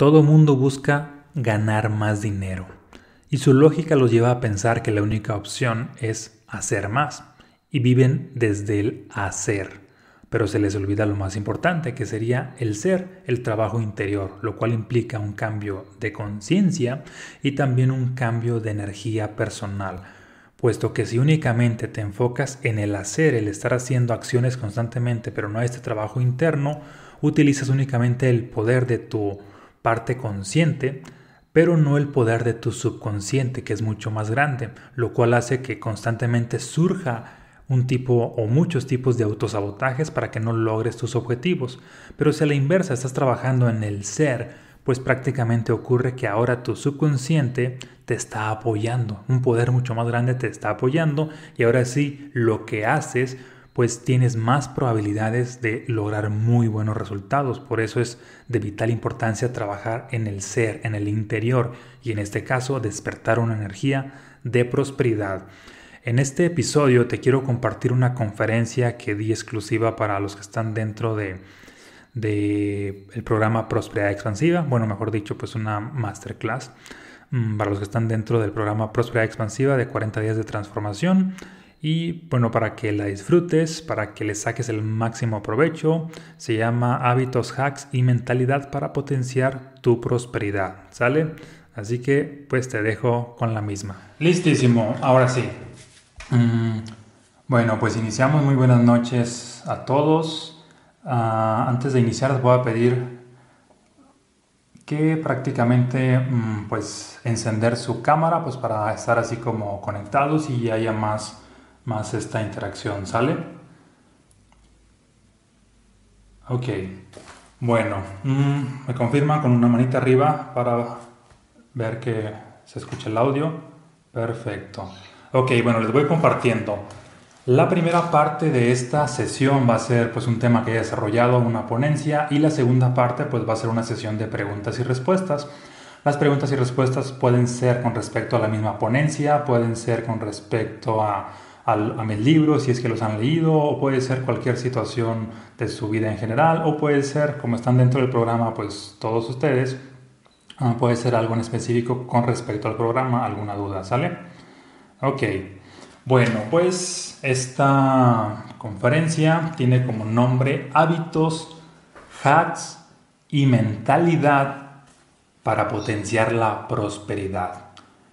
Todo mundo busca ganar más dinero. Y su lógica los lleva a pensar que la única opción es hacer más. Y viven desde el hacer, pero se les olvida lo más importante que sería el ser, el trabajo interior, lo cual implica un cambio de conciencia y también un cambio de energía personal, puesto que si únicamente te enfocas en el hacer, el estar haciendo acciones constantemente, pero no este trabajo interno, utilizas únicamente el poder de tu parte consciente, pero no el poder de tu subconsciente, que es mucho más grande, lo cual hace que constantemente surja un tipo o muchos tipos de autosabotajes para que no logres tus objetivos. Pero si a la inversa estás trabajando en el ser, pues prácticamente ocurre que ahora tu subconsciente te está apoyando, un poder mucho más grande te está apoyando y ahora sí lo que haces pues tienes más probabilidades de lograr muy buenos resultados. Por eso es de vital importancia trabajar en el ser, en el interior y en este caso despertar una energía de prosperidad. En este episodio te quiero compartir una conferencia que di exclusiva para los que están dentro de, el programa Prosperidad Expansiva, bueno, mejor dicho, pues una masterclass mm, para los que están dentro del programa Prosperidad Expansiva de 40 días de transformación y bueno, para que la disfrutes, para que le saques el máximo provecho, se llama hábitos, hacks y mentalidad para potenciar tu prosperidad, ¿sale? Así que pues te dejo con la misma. Listísimo, ahora sí. Mm, bueno, pues iniciamos. Muy buenas noches a todos. Ah, antes de iniciar les voy a pedir que prácticamente mm, pues encender su cámara pues para estar así como conectados y haya más más esta interacción, ¿sale? Ok, bueno, mm, me confirma con una manita arriba para ver que se escucha el audio. Perfecto. Ok, bueno, les voy compartiendo. La primera parte de esta sesión va a ser pues un tema que he desarrollado, una ponencia, y la segunda parte pues va a ser una sesión de preguntas y respuestas. Las preguntas y respuestas pueden ser con respecto a la misma ponencia, pueden ser con respecto a a mis libros si es que los han leído, o puede ser cualquier situación de su vida en general, o puede ser, como están dentro del programa, pues todos ustedes, ah, puede ser algo en específico con respecto al programa, alguna duda, ¿sale? Ok, bueno, pues esta conferencia tiene como nombre hábitos, hacks y mentalidad para potenciar la prosperidad.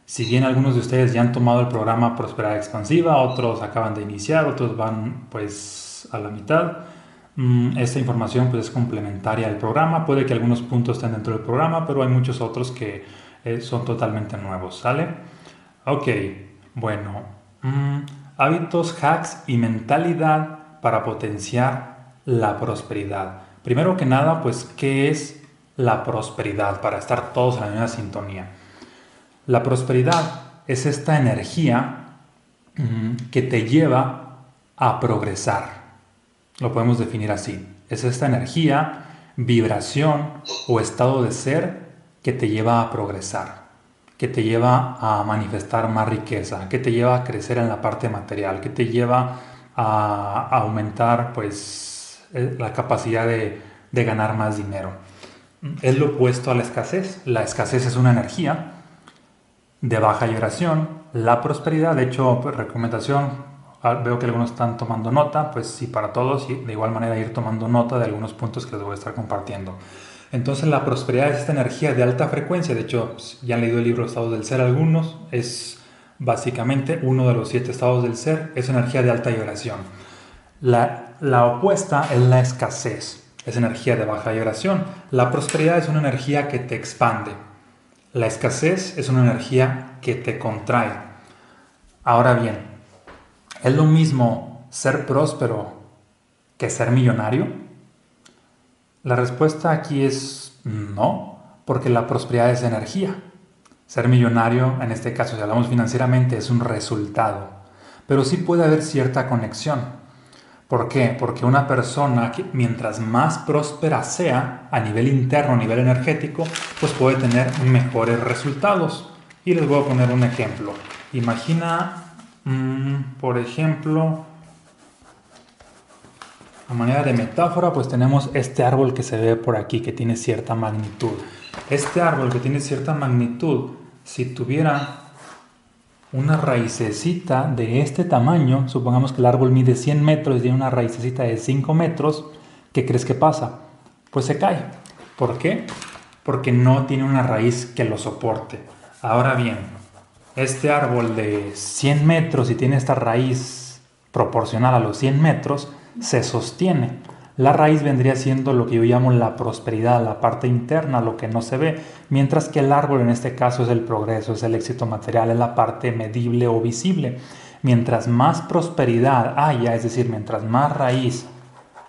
Si bien algunos de ustedes ya han tomado el programa Prosperidad Expansiva, otros acaban de iniciar, otros van pues a la mitad, mm, esta información pues es complementaria al programa. Puede que algunos puntos estén dentro del programa, pero hay muchos otros que eh, son totalmente nuevos, ¿sale? Ok, bueno, mm, hábitos, hacks y mentalidad para potenciar la prosperidad. Primero que nada, pues, ¿qué es la prosperidad? Para estar todos en la misma sintonía. La prosperidad es esta energía que te lleva a progresar. Lo podemos definir así. Es esta energía, vibración o estado de ser que te lleva a progresar, que te lleva a manifestar más riqueza, que te lleva a crecer en la parte material, que te lleva a aumentar pues eh, la capacidad de, de ganar más dinero. Es lo opuesto a la escasez. La escasez es una energía de baja vibración, la prosperidad, de hecho, pues, recomendación, ah, veo que algunos están tomando nota, pues sí, para todos, y de igual manera ir tomando nota de algunos puntos que les voy a estar compartiendo. Entonces la prosperidad es esta energía de alta frecuencia, de hecho, ya han leído el libro Estados del Ser algunos, es básicamente uno de los siete estados del ser, es energía de alta vibración. La, la opuesta es la escasez, es energía de baja vibración. La prosperidad es una energía que te expande, la escasez es una energía que te contrae. Ahora bien, ¿es lo mismo ser próspero que ser millonario? La respuesta aquí es no, porque la prosperidad es energía. Ser millonario, en este caso si hablamos financieramente, es un resultado, pero sí puede haber cierta conexión. ¿Por qué? Porque una persona, mientras más próspera sea a nivel interno, a nivel energético, pues puede tener mejores resultados. Y les voy a poner un ejemplo. Imagina, mm, por ejemplo, a manera de metáfora, pues tenemos este árbol que se ve por aquí, que tiene cierta magnitud. Este árbol que tiene cierta magnitud, si tuviera una raicecita de este tamaño, supongamos que el árbol mide 100 metros y tiene una raicecita de 5 metros, ¿qué crees que pasa? Pues se cae. ¿Por qué? Porque no tiene una raíz que lo soporte. Ahora bien, este árbol de 100 metros y tiene esta raíz proporcional a los 100 metros, se sostiene. La raíz vendría siendo lo que yo llamo la prosperidad, la parte interna, lo que no se ve, mientras que el árbol en este caso es el progreso, es el éxito material, es la parte medible o visible. Mientras más prosperidad haya, es decir, mientras más raíz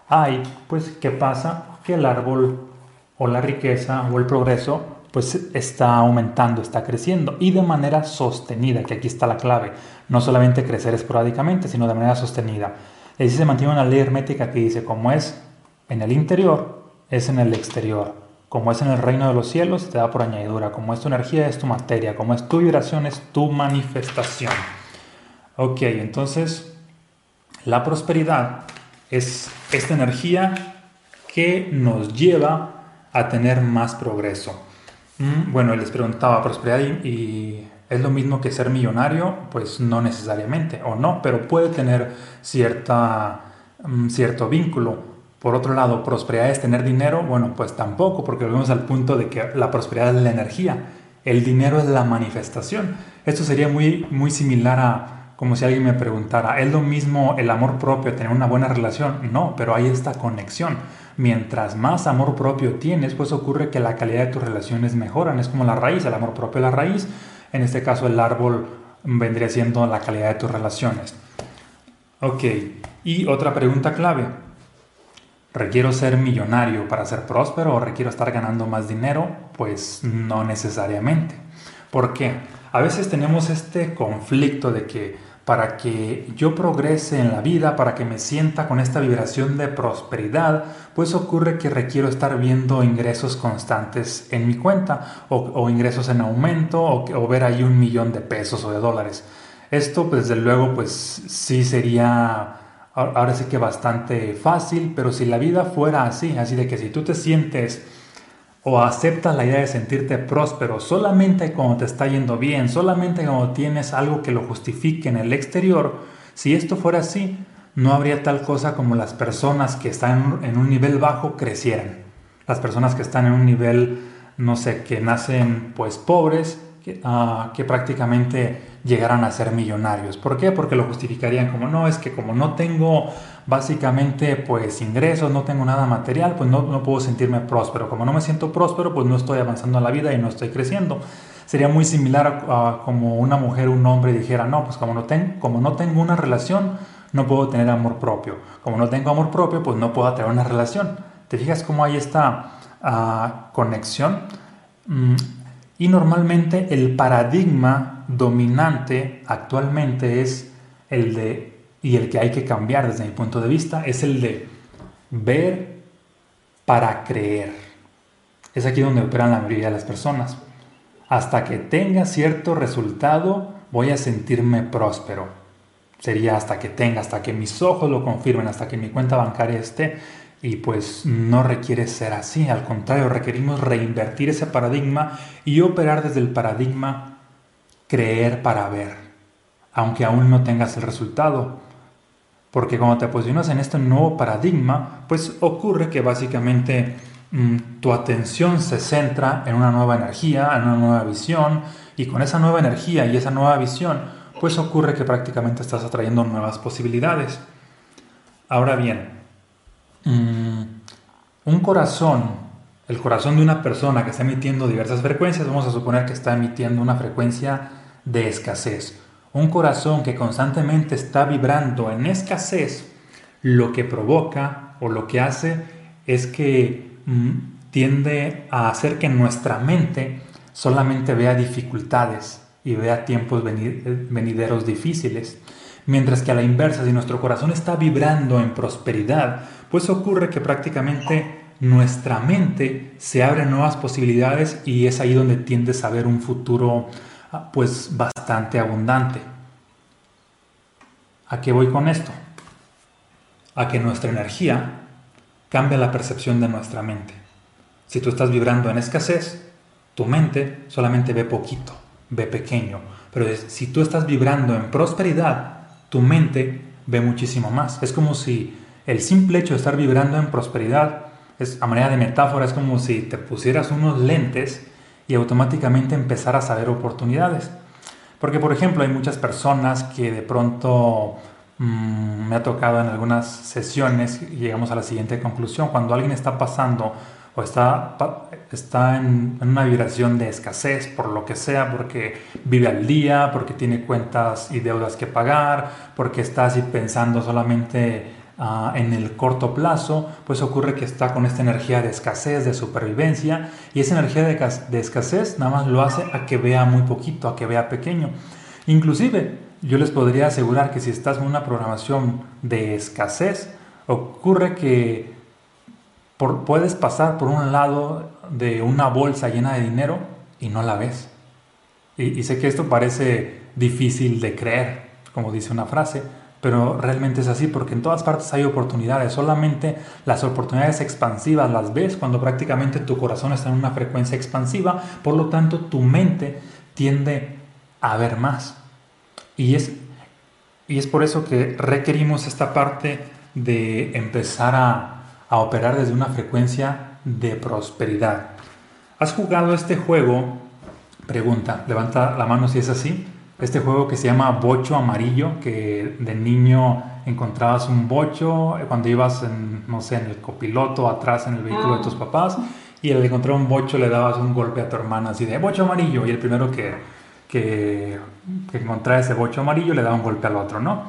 hay, pues ¿qué pasa? Que el árbol o la riqueza o el progreso pues está aumentando, está creciendo y de manera sostenida, que aquí está la clave, no solamente crecer esporádicamente, sino de manera sostenida. Y se mantiene una ley hermética que dice, como es en el interior, es en el exterior. Como es en el reino de los cielos, te da por añadidura. Como es tu energía, es tu materia. Como es tu vibración, es tu manifestación. Ok, entonces la prosperidad es esta energía que nos lleva a tener más progreso. Mm, bueno, les preguntaba, ¿prosperidad y ¿Es lo mismo que ser millonario? Pues no necesariamente, o no, pero puede tener cierta, mm, cierto vínculo. Por otro lado, prosperidad es tener dinero, bueno, pues tampoco, porque volvemos al punto de que la prosperidad es la energía, el dinero es la manifestación. Esto sería muy, muy similar a como si alguien me preguntara, ¿es lo mismo el amor propio, tener una buena relación? No, pero hay esta conexión. Mientras más amor propio tienes, pues ocurre que la calidad de tus relaciones mejoran. Es como la raíz, el amor propio es la raíz en este caso el árbol vendría siendo la calidad de tus relaciones. Ok, y otra pregunta clave. ¿Requiero ser millonario para ser próspero o requiero estar ganando más dinero? Pues no necesariamente. ¿Por qué? A veces tenemos este conflicto de que para que yo progrese en la vida, para que me sienta con esta vibración de prosperidad, pues ocurre que requiero estar viendo ingresos constantes en mi cuenta o, ingresos en aumento o, ver ahí un millón de pesos o de dólares. Esto, pues, desde luego, pues sí sería ahora sí que bastante fácil, pero si la vida fuera así, así de que si tú te sientes o aceptas la idea de sentirte próspero solamente cuando te está yendo bien, solamente cuando tienes algo que lo justifique en el exterior, si esto fuera así, no habría tal cosa como las personas que están en un nivel bajo crecieran. Las personas que están en un nivel, no sé, que nacen pues pobres, que, ah, prácticamente llegaran a ser millonarios. ¿Por qué? Porque lo justificarían como no, es que como no tengo básicamente pues ingresos, no tengo nada material, pues no, no puedo sentirme próspero. Como no me siento próspero, pues no estoy avanzando en la vida y no estoy creciendo. Sería muy similar a, como una mujer, un hombre dijera, no, pues como no, ten, como no tengo una relación, no puedo tener amor propio. Como no tengo amor propio, pues no puedo tener una relación. ¿Te fijas cómo hay esta ah, conexión? Mm, y normalmente el paradigma dominante actualmente es el de y el que hay que cambiar desde mi punto de vista es el de ver para creer. Es aquí donde operan la mayoría de las personas. Hasta que tenga cierto resultado, voy a sentirme próspero. Sería hasta que tenga, hasta que mis ojos lo confirmen, hasta que mi cuenta bancaria esté. Y pues no requiere ser así, al contrario, requerimos reinvertir ese paradigma y operar desde el paradigma creer para ver, aunque aún no tengas el resultado. Porque cuando te posicionas en este nuevo paradigma, pues ocurre que básicamente mm, tu atención se centra en una nueva energía, en una nueva visión, y con esa nueva energía y esa nueva visión, pues ocurre que prácticamente estás atrayendo nuevas posibilidades. Ahora bien, mm, un corazón, el corazón de una persona que está emitiendo diversas frecuencias, vamos a suponer que está emitiendo una frecuencia de escasez un corazón que constantemente está vibrando en escasez, lo que provoca o lo que hace es que mm, tiende a hacer que nuestra mente solamente vea dificultades y vea tiempos venideros difíciles. Mientras que a la inversa, si nuestro corazón está vibrando en prosperidad, pues ocurre que prácticamente nuestra mente se abre nuevas posibilidades y es ahí donde tiendes a ver un futuro pues bastante abundante. ¿A qué voy con esto? A que nuestra energía cambia la percepción de nuestra mente. Si tú estás vibrando en escasez, Tu mente solamente ve poquito, ve pequeño. Pero si tú estás vibrando en prosperidad, tu mente ve muchísimo más. Es como si el simple hecho de estar vibrando en prosperidad, es, a manera de metáfora, es como si te pusieras unos lentes y automáticamente empezaras a ver oportunidades. Porque, por ejemplo, hay muchas personas que de pronto mm, me ha tocado en algunas sesiones y llegamos a la siguiente conclusión. Cuando alguien está pasando o está, está en, una vibración de escasez por lo que sea, porque vive al día, porque tiene cuentas y deudas que pagar, porque está así pensando solamente Ah, en el corto plazo, pues ocurre que está con esta energía de escasez, de supervivencia, y esa energía de, escasez nada más lo hace a que vea muy poquito, a que vea pequeño. Inclusive, yo les podría asegurar que si estás en una programación de escasez, ocurre que puedes pasar por un lado de una bolsa llena de dinero y no la ves. y sé que esto parece difícil de creer, como dice una frase, pero realmente es así porque en todas partes hay oportunidades, solamente las oportunidades expansivas las ves cuando prácticamente tu corazón está en una frecuencia expansiva, por lo tanto tu mente tiende a ver más. Y es, y es por eso que requerimos esta parte de empezar a, a operar desde una frecuencia de prosperidad. ¿Has jugado este juego? Pregunta, levanta la mano si es así este juego que se llama Bocho Amarillo, que de niño encontrabas un bocho cuando ibas en, no sé, en el copiloto, atrás en el vehículo de tus ah. papás, y al encontrar un bocho le dabas un golpe a tu hermana así de bocho amarillo, y el primero que, que, que encontraba ese bocho amarillo le daba un golpe al otro, ¿no?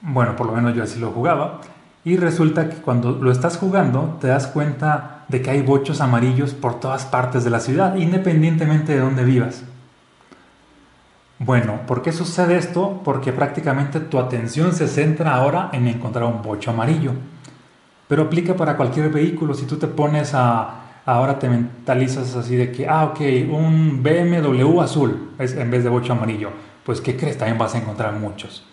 Bueno, por lo menos yo así lo jugaba. Y resulta que cuando lo estás jugando te das cuenta de que hay bochos amarillos por todas partes de la ciudad, independientemente de dónde vivas. Bueno, ¿por qué sucede esto? Porque prácticamente tu atención se centra ahora en encontrar un bocho amarillo. Pero aplica para cualquier vehículo. Si tú te pones a... Ahora te mentalizas así de que, ah, ok, un BMW azul es, en vez de bocho amarillo. Pues, ¿qué crees? También vas a encontrar muchos.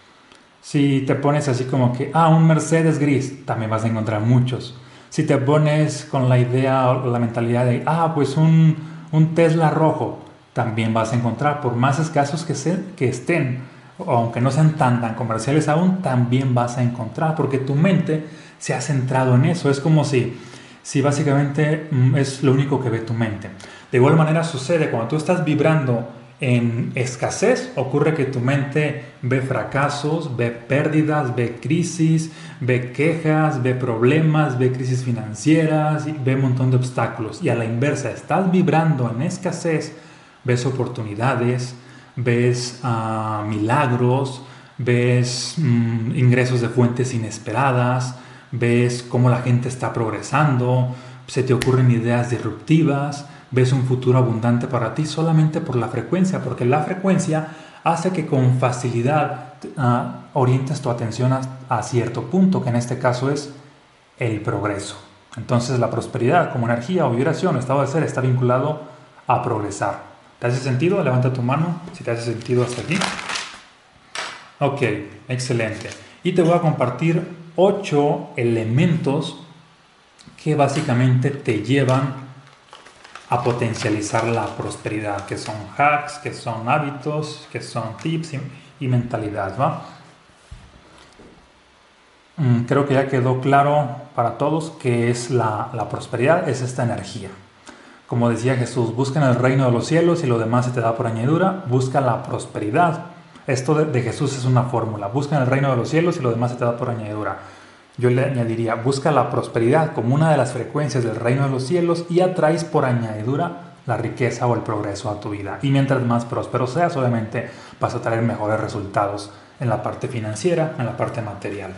Si te pones así como que, ah, un Mercedes gris, también vas a encontrar muchos. Si te pones con la idea o la mentalidad de, ah, pues un, un Tesla rojo, también vas a encontrar, por más escasos que, estén, aunque no sean tan, tan comerciales aún, también vas a encontrar, porque tu mente se ha centrado en eso. Es como si, si básicamente mm, es lo único que ve tu mente. De igual manera sucede cuando tú estás vibrando en escasez, ocurre que tu mente ve fracasos, ve pérdidas, ve crisis, ve quejas, ve problemas, ve crisis financieras, ve un montón de obstáculos. Y a la inversa, estás vibrando en escasez, ves oportunidades, ves ah, milagros, ves mm, ingresos de fuentes inesperadas, ves cómo la gente está progresando, se te ocurren ideas disruptivas, ves un futuro abundante para ti solamente por la frecuencia, porque la frecuencia hace que con facilidad ah, orientes tu atención a, cierto punto, que en este caso es el progreso. Entonces la prosperidad como energía o vibración estado de ser está vinculado a progresar. ¿Te hace sentido? Levanta tu mano si te hace sentido hasta aquí. Ok, excelente. Y te voy a compartir ocho elementos que básicamente te llevan a potencializar la prosperidad, que son hacks, que son hábitos, que son tips y, mentalidad, ¿va? Mm, creo que ya quedó claro para todos que es la prosperidad, es esta energía. Como decía Jesús, busca el reino de los cielos y lo demás se te da por añadidura, busca la prosperidad. Esto de, Jesús es una fórmula, busca el reino de los cielos y lo demás se te da por añadidura. Yo le añadiría, busca la prosperidad como una de las frecuencias del reino de los cielos y atraes por añadidura la riqueza o el progreso a tu vida. Y mientras más próspero seas, obviamente vas a traer mejores resultados en la parte financiera, en la parte material.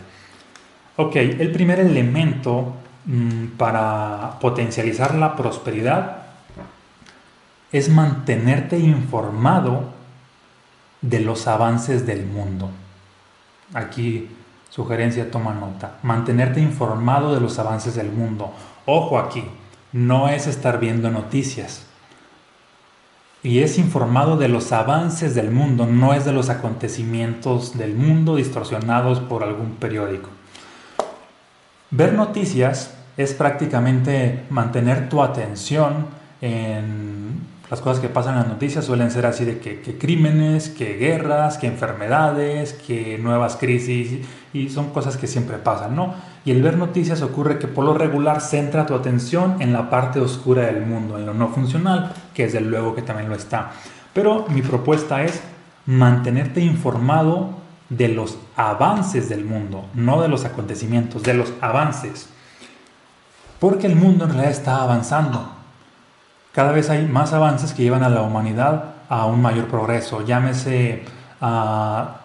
Ok, el primer elemento Mm, para potencializar la prosperidad es mantenerte informado de los avances del mundo. Aquí sugerencia toma nota. Mantenerte informado de los avances del mundo. Ojo aquí, no es estar viendo noticias. Y es informado de los avances del mundo, no es de los acontecimientos del mundo distorsionados por algún periódico. Ver noticias es prácticamente mantener tu atención en las cosas que pasan en las noticias suelen ser así de que, crímenes, que guerras, que enfermedades, que nuevas crisis y son cosas que siempre pasan, ¿no? Y el ver noticias ocurre que por lo regular centra tu atención en la parte oscura del mundo, en lo no funcional, que es del luego que también lo está. Pero mi propuesta es mantenerte informado de los avances del mundo, no de los acontecimientos, de los avances. Porque el mundo en realidad está avanzando cada vez hay más avances que llevan a la humanidad a un mayor progreso, llámese a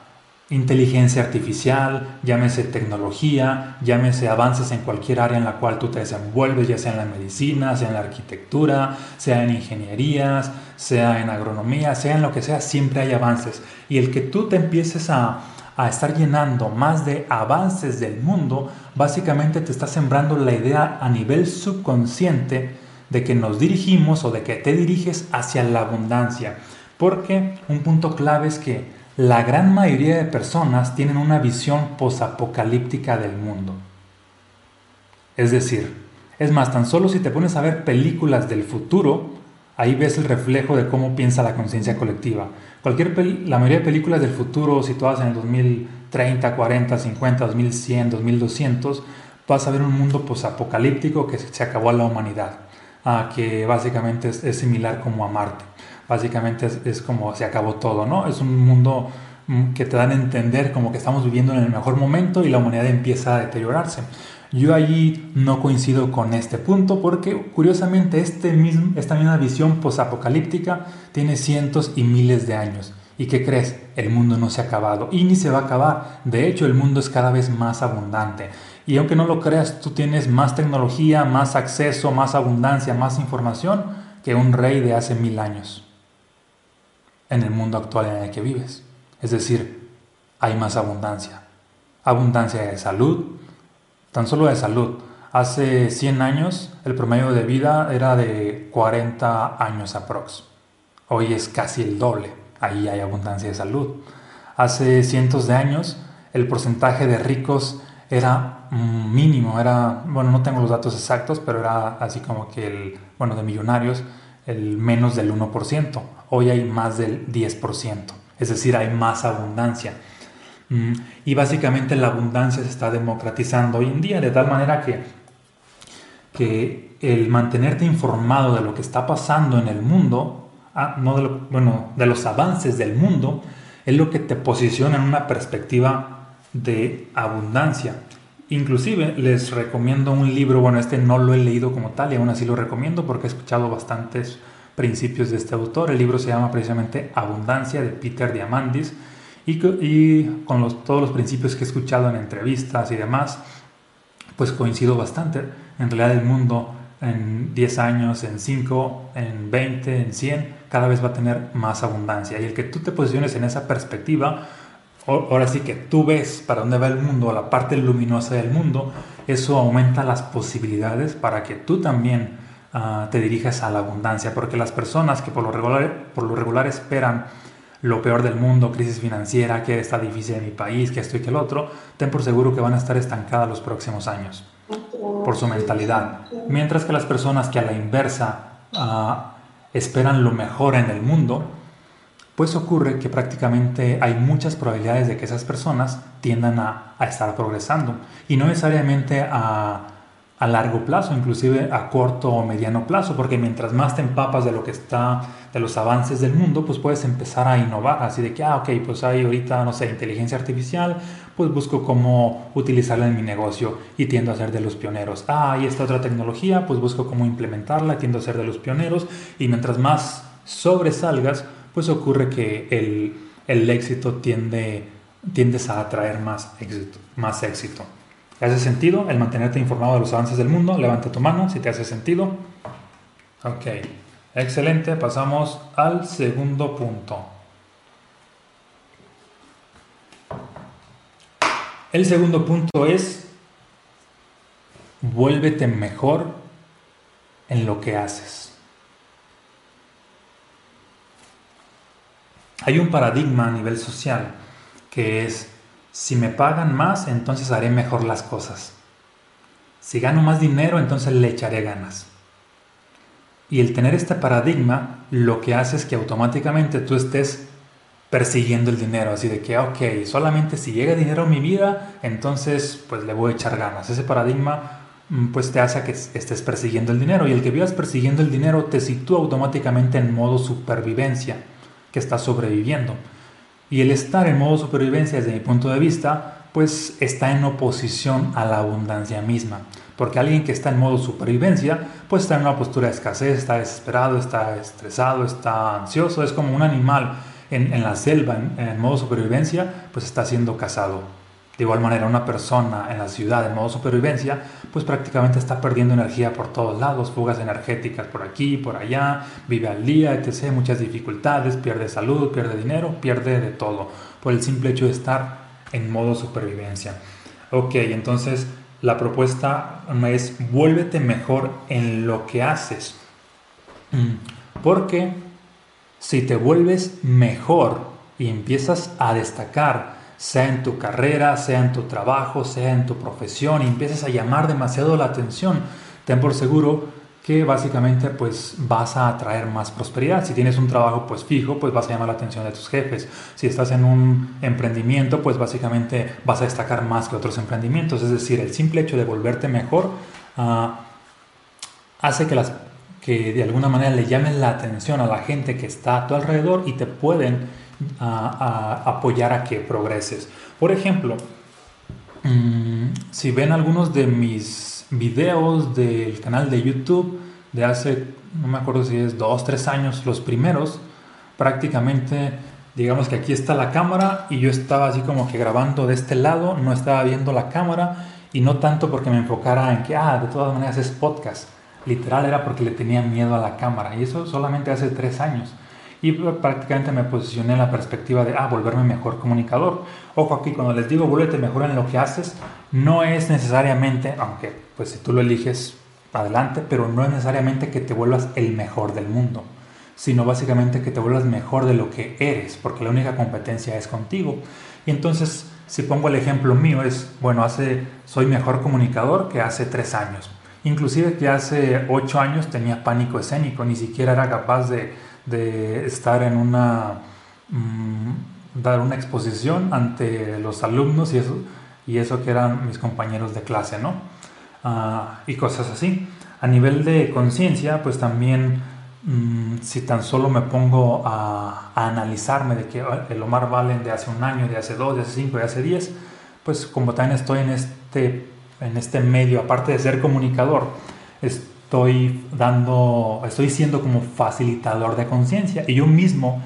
inteligencia artificial, llámese tecnología, llámese avances en cualquier área en la cual tú te desenvuelves, ya sea en la medicina, sea en la arquitectura, sea en ingenierías, sea en agronomía, sea en lo que sea, siempre hay avances. Y el que tú te empieces a, a estar llenando más de avances del mundo, básicamente te está sembrando la idea a nivel subconsciente de que nos dirigimos o de que te diriges hacia la abundancia. Porque un punto clave es que la gran mayoría de personas tienen una visión posapocalíptica del mundo. Es decir, es más, tan solo si te pones a ver películas del futuro, ahí ves el reflejo de cómo piensa la conciencia colectiva. Cualquier la mayoría de películas del futuro situadas en el 2030, 40, 50, 2100, 2200, vas a ver un mundo posapocalíptico que se acabó a la humanidad que básicamente es, similar como a Marte. Básicamente es, como se acabó todo, ¿no? Es un mundo mm, que te dan a entender como que estamos viviendo en el mejor momento y la humanidad empieza a deteriorarse. Yo allí no coincido con este punto porque curiosamente este mismo, esta misma visión posapocalíptica tiene cientos y miles de años. ¿Y qué crees? El mundo no se ha acabado y ni se va a acabar. De hecho, el mundo es cada vez más abundante. Y aunque no lo creas, tú tienes más tecnología, más acceso, más abundancia, más información que un rey de hace mil años en el mundo actual en el que vives. Es decir, hay más abundancia. Abundancia de salud, tan solo de salud. Hace 100 años el promedio de vida era de 40 años aprox. Hoy es casi el doble. Ahí hay abundancia de salud. Hace cientos de años el porcentaje de ricos era mínimo, era, bueno, no tengo los datos exactos, pero era así como que el, bueno, de millonarios, el menos del 1%. Hoy hay más del 10%, es decir, hay más abundancia. Mm, y básicamente la abundancia se está democratizando hoy en día, de tal manera que, que el mantenerte informado de lo que está pasando en el mundo, ah, no bueno, de los avances del mundo, es lo que te posiciona en una perspectiva de abundancia. Inclusive les recomiendo un libro, bueno, este no lo he leído como tal y aún así lo recomiendo porque he escuchado bastantes principios de este autor. El libro se llama precisamente Abundancia de Peter Diamandis y, y con todos los principios que he escuchado en entrevistas y demás, pues coincido bastante. En realidad el mundo en 10 años, en 5, en 20, en 100, cada vez va a tener más abundancia. Y el que tú te posiciones en esa perspectiva, ahora sí que tú ves para dónde va el mundo, la parte luminosa del mundo, eso aumenta las posibilidades para que tú también ah, te dirijas a la abundancia, porque las personas que por lo, regular, esperan lo peor del mundo, crisis financiera, que está difícil en mi país, que esto y que el otro, ten por seguro que van a estar estancadas los próximos años por su mentalidad. Mientras que las personas que a la inversa ah, esperan lo mejor en el mundo, pues ocurre que prácticamente hay muchas probabilidades de que esas personas tiendan a, estar progresando. Y no necesariamente a, a, largo plazo, inclusive a corto o mediano plazo, porque mientras más te empapas de lo que está, de los avances del mundo, pues puedes empezar a innovar, así de que, ah, ok, pues hay ahorita, no sé, inteligencia artificial, pues busco cómo utilizarla en mi negocio y tiendo a ser de los pioneros. Ah, hay esta otra tecnología, pues busco cómo implementarla, tiendo a ser de los pioneros. Y mientras más sobresalgas, pues ocurre que el, éxito tiende, tiendes a atraer más éxito, más éxito. ¿Te hace sentido el mantenerte informado de los avances del mundo? Levanta tu mano si te hace sentido. Ok, excelente. Pasamos al segundo punto. El segundo punto es, vuélvete mejor en lo que haces. Hay un paradigma a nivel social que es, si me pagan más, entonces haré mejor las cosas. Si gano más dinero, entonces le echaré ganas. Y el tener este paradigma lo que hace es que automáticamente tú estés persiguiendo el dinero, así de que, ok, solamente si llega dinero a mi vida, entonces pues le voy a echar ganas. Ese paradigma mm, pues te hace que estés persiguiendo el dinero y el que vivas persiguiendo el dinero te sitúa automáticamente en modo supervivencia, que estás sobreviviendo. Y el estar en modo supervivencia desde mi punto de vista pues está en oposición a la abundancia misma. Porque alguien que está en modo supervivencia, pues está en una postura de escasez, está desesperado, está estresado, está ansioso, es como un animal en, la selva, en, en, modo supervivencia, pues está siendo cazado. De igual manera, una persona en la ciudad en modo supervivencia, pues prácticamente está perdiendo energía por todos lados, fugas energéticas por aquí, por allá, vive al día, etc., muchas dificultades, pierde salud, pierde dinero, pierde de todo, por el simple hecho de estar en modo supervivencia. Ok, entonces la propuesta es vuélvete mejor en lo que haces. Mm, porque si te vuelves mejor y empiezas a destacar, sea en tu carrera, sea en tu trabajo, sea en tu profesión, y empiezas a llamar demasiado la atención, ten por seguro que básicamente pues vas a atraer más prosperidad. Si tienes un trabajo pues fijo, pues vas a llamar la atención de tus jefes. Si estás en un emprendimiento, pues básicamente vas a destacar más que otros emprendimientos. Es decir, el simple hecho de volverte mejor ah, hace que, las, que de alguna manera le llamen la atención a la gente que está a tu alrededor y te pueden ah, apoyar a que progreses. Por ejemplo, mm, si ven algunos de mis videos del canal de YouTube de hace, no me acuerdo si es dos, tres años, los primeros, prácticamente, digamos que aquí está la cámara y yo estaba así como que grabando de este lado, no estaba viendo la cámara y no tanto porque me enfocara en que, ah, de todas maneras es podcast. Literal era porque le tenía miedo a la cámara y eso solamente hace tres años y prácticamente me posicioné en la perspectiva de, ah, volverme mejor comunicador. Ojo aquí, cuando les digo, vuélvete mejor en lo que haces, no es necesariamente, aunque pues si tú lo eliges, adelante, pero no es necesariamente que te vuelvas el mejor del mundo, sino básicamente que te vuelvas mejor de lo que eres, porque la única competencia es contigo. Y entonces, si pongo el ejemplo mío, es, bueno, hace, soy mejor comunicador que hace tres años. Inclusive que hace ocho años tenía pánico escénico, ni siquiera era capaz de de estar en una, mm, dar una exposición ante los alumnos y eso, y eso que eran mis compañeros de clase, ¿no? Ah, y cosas así. A nivel de conciencia, pues también mm, si tan solo me pongo a, analizarme de que el Omar Valen de hace un año, de hace dos, de hace cinco, de hace diez, pues como también estoy en este, en este medio, aparte de ser comunicador, es, estoy dando, estoy siendo como facilitador de conciencia y yo mismo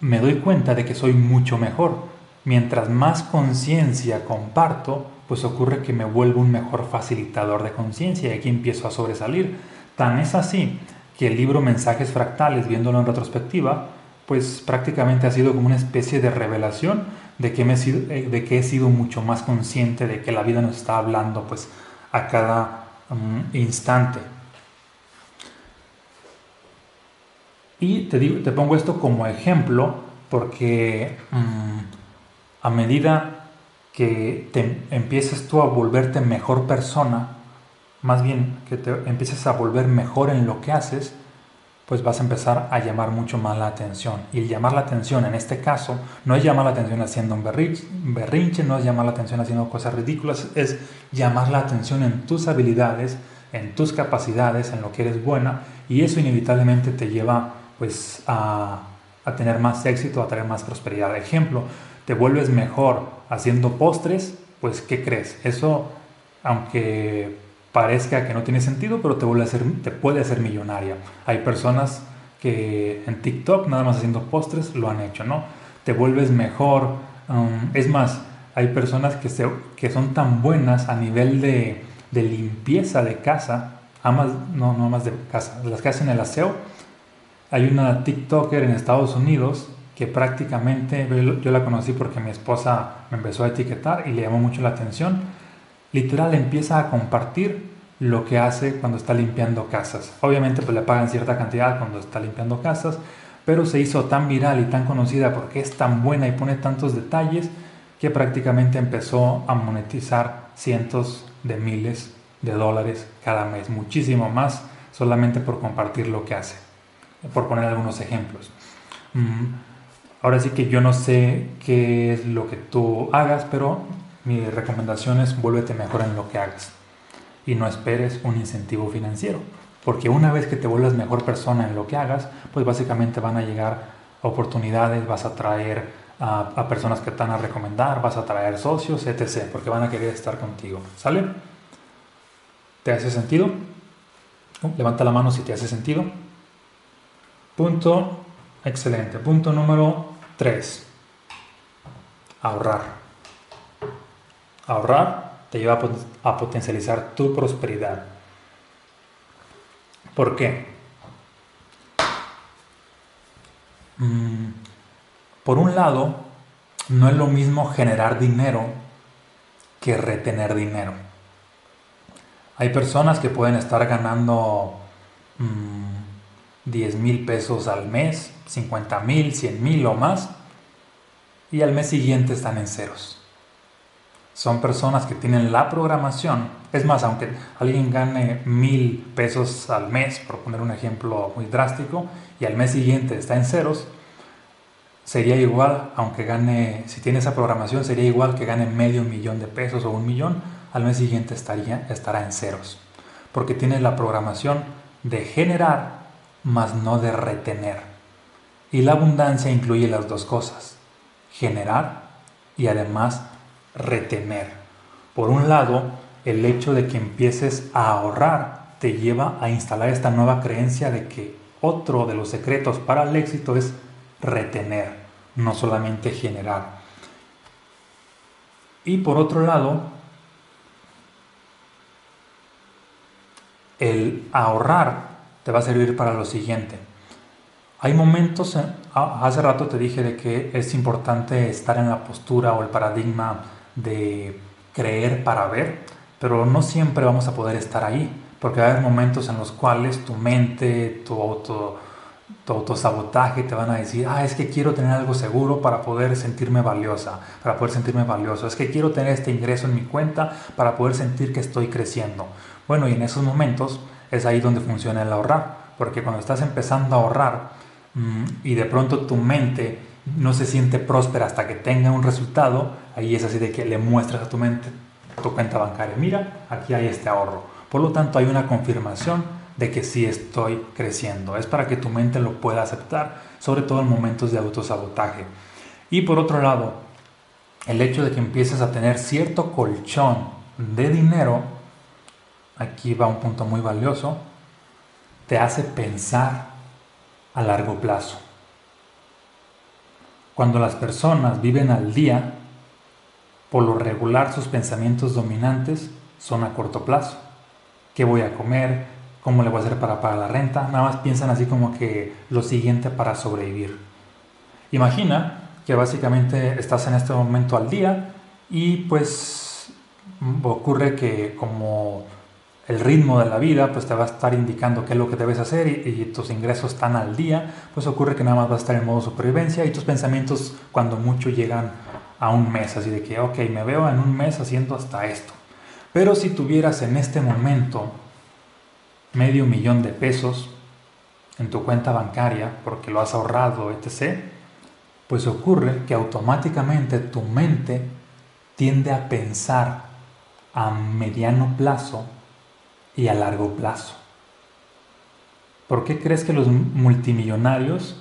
me doy cuenta de que soy mucho mejor. Mientras más conciencia comparto, pues ocurre que me vuelvo un mejor facilitador de conciencia y aquí empiezo a sobresalir. Tan es así que el libro Mensajes Fractales, viéndolo en retrospectiva, pues prácticamente ha sido como una especie de revelación de que, me he de que he sido mucho más consciente de que la vida nos está hablando pues a cada instante. Y te, digo, te pongo esto como ejemplo porque mm, a medida que te empieces tú a volverte mejor persona, más bien que te empieces a volver mejor en lo que haces, pues vas a empezar a llamar mucho más la atención. Y el llamar la atención en este caso no es llamar la atención haciendo un berrinche, no es llamar la atención haciendo cosas ridículas, es llamar la atención en tus habilidades, en tus capacidades, en lo que eres buena y eso inevitablemente te lleva pues a, a tener más éxito, a tener más prosperidad. Ejemplo, te vuelves mejor haciendo postres, pues ¿qué crees? Eso, aunque parezca que no tiene sentido, pero te, vuelve a hacer, te puede hacer millonaria. Hay personas que en TikTok, nada más haciendo postres, lo han hecho, ¿no? Te vuelves mejor. Um, es más, hay personas que, se, que son tan buenas a nivel de, de limpieza de casa, amas, no, no más de casa, las que hacen el aseo. Hay una TikToker en Estados Unidos que prácticamente, yo la conocí porque mi esposa me empezó a etiquetar y le llamó mucho la atención literal empieza a compartir lo que hace cuando está limpiando casas. Obviamente pues le pagan cierta cantidad cuando está limpiando casas, pero se hizo tan viral y tan conocida porque es tan buena y pone tantos detalles que prácticamente empezó a monetizar cientos de miles de dólares cada mes, muchísimo más solamente por compartir lo que hace, por poner algunos ejemplos. Mm, ahora sí que yo no sé qué es lo que tú hagas, pero mi recomendación es vuélvete mejor en lo que hagas y no esperes un incentivo financiero, porque una vez que te vuelvas mejor persona en lo que hagas, pues básicamente van a llegar oportunidades, vas a traer a, personas que te van a recomendar, vas a traer socios, etc., porque van a querer estar contigo. ¿Sale? ¿Te hace sentido? Levanta la mano si te hace sentido. Punto excelente. Punto número 3. Ahorrar. Ahorrar te lleva a potencializar tu prosperidad. ¿Por qué? Mm, por un lado, no es lo mismo generar dinero que retener dinero. Hay personas que pueden estar ganando 10 mm, mil pesos al mes, 50 mil, 100 mil o más, y al mes siguiente están en ceros. Son personas que tienen la programación. Es más, aunque alguien gane mil pesos al mes, por poner un ejemplo muy drástico, y al mes siguiente está en ceros, sería igual, aunque gane, si tiene esa programación, sería igual que gane medio millón de pesos o un millón, al mes siguiente estaría, estará en ceros. Porque tiene la programación de generar, más no de retener. Y la abundancia incluye las dos cosas, generar y además retener. Por un lado, el hecho de que empieces a ahorrar te lleva a instalar esta nueva creencia de que otro de los secretos para el éxito es retener, no solamente generar. Y por otro lado, el ahorrar te va a servir para lo siguiente. Hay momentos, hace rato te dije de que es importante estar en la postura o el paradigma de creer para ver, pero no siempre vamos a poder estar ahí, porque va a haber momentos en los cuales tu mente, tu auto tu autosabotaje, te van a decir, ah, es que quiero tener algo seguro para poder sentirme valiosa, para poder sentirme valioso, es que quiero tener este ingreso en mi cuenta para poder sentir que estoy creciendo. Bueno, y en esos momentos es ahí donde funciona el ahorrar, porque cuando estás empezando a ahorrar mm, y de pronto tu mente no se siente próspera hasta que tenga un resultado, ahí es así de que le muestras a tu mente tu cuenta bancaria, mira, aquí hay este ahorro. Por lo tanto, hay una confirmación de que sí estoy creciendo. Es para que tu mente lo pueda aceptar, sobre todo en momentos de autosabotaje. Y por otro lado, el hecho de que empieces a tener cierto colchón de dinero, aquí va un punto muy valioso, te hace pensar a largo plazo. Cuando las personas viven al día, por lo regular sus pensamientos dominantes son a corto plazo. ¿Qué voy a comer? cómo le voy a hacer para pagar la renta, nada más piensan así como que lo siguiente para sobrevivir. Imagina que básicamente estás en este momento al día y pues ocurre que como el ritmo de la vida pues te va a estar indicando qué es lo que debes hacer y, tus ingresos están al día, pues ocurre que nada más vas a estar en modo supervivencia y tus pensamientos cuando mucho llegan a un mes, así de que, ok, me veo en un mes haciendo hasta esto. Pero si tuvieras en este momento medio millón de pesos en tu cuenta bancaria porque lo has ahorrado, etc., pues ocurre que automáticamente tu mente tiende a pensar a mediano plazo y a largo plazo. ¿Por qué crees que los multimillonarios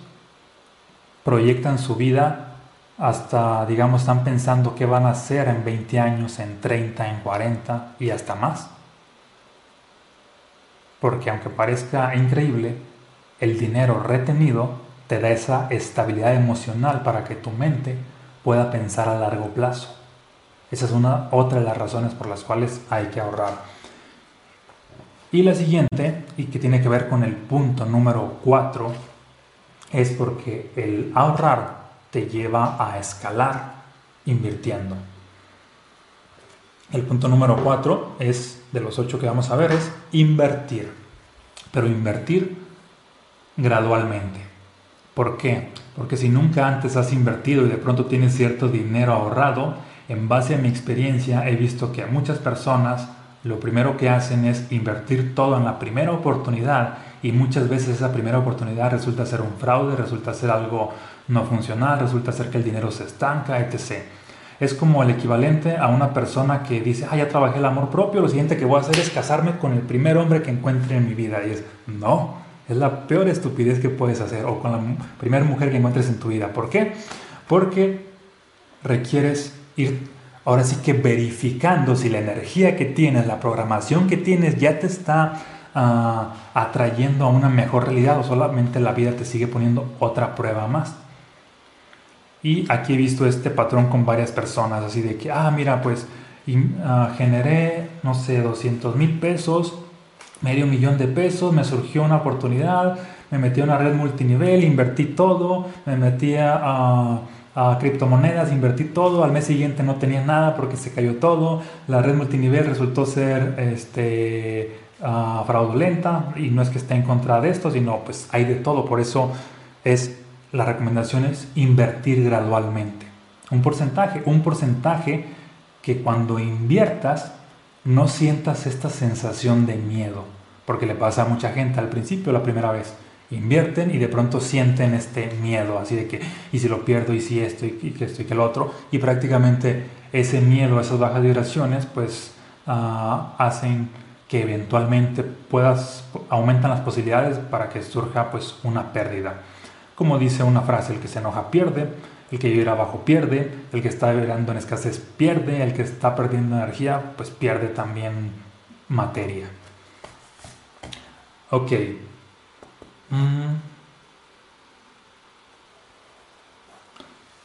proyectan su vida hasta, digamos, están pensando qué van a hacer en 20 años, en 30, en 40 y hasta más? porque aunque parezca increíble, el dinero retenido te da esa estabilidad emocional para que tu mente pueda pensar a largo plazo. Esa es una otra de las razones por las cuales hay que ahorrar. Y la siguiente, y que tiene que ver con el punto número 4, es porque el ahorrar te lleva a escalar invirtiendo. El punto número 4 es, de los 8 que vamos a ver, es invertir. Pero invertir gradualmente. ¿Por qué? Porque si nunca antes has invertido y de pronto tienes cierto dinero ahorrado, en base a mi experiencia he visto que a muchas personas lo primero que hacen es invertir todo en la primera oportunidad y muchas veces esa primera oportunidad resulta ser un fraude, resulta ser algo no funcional, resulta ser que el dinero se estanca, etc. Es como el equivalente a una persona que dice, ah, ya trabajé el amor propio, lo siguiente que voy a hacer es casarme con el primer hombre que encuentre en mi vida. Y es, no, es la peor estupidez que puedes hacer, o con la primera mujer que encuentres en tu vida. ¿Por qué? Porque requieres ir ahora sí que verificando si la energía que tienes, la programación que tienes ya te está ah, atrayendo a una mejor realidad o solamente la vida te sigue poniendo otra prueba más. Y aquí he visto este patrón con varias personas, así de que, ah, mira, pues ah, generé, no sé, 200 mil pesos, medio millón de pesos, me surgió una oportunidad, me metí a una red multinivel, invertí todo, me metí a, a criptomonedas, invertí todo, al mes siguiente no tenía nada porque se cayó todo, la red multinivel resultó ser este, ah, fraudulenta y no es que esté en contra de esto, sino pues hay de todo, por eso es la recomendación es invertir gradualmente. Un porcentaje, un porcentaje que cuando inviertas no sientas esta sensación de miedo, porque le pasa a mucha gente al principio, la primera vez. Invierten y de pronto sienten este miedo, así de que, y si lo pierdo, y si esto, y que esto, y que lo otro, y prácticamente ese miedo, esas bajas vibraciones, pues ah, hacen que eventualmente puedas, aumentan las posibilidades para que surja pues una pérdida. Como dice una frase, el que se enoja pierde, el que vive abajo pierde, el que está vibrando en escasez pierde, el que está perdiendo energía, pues pierde también materia. Ok.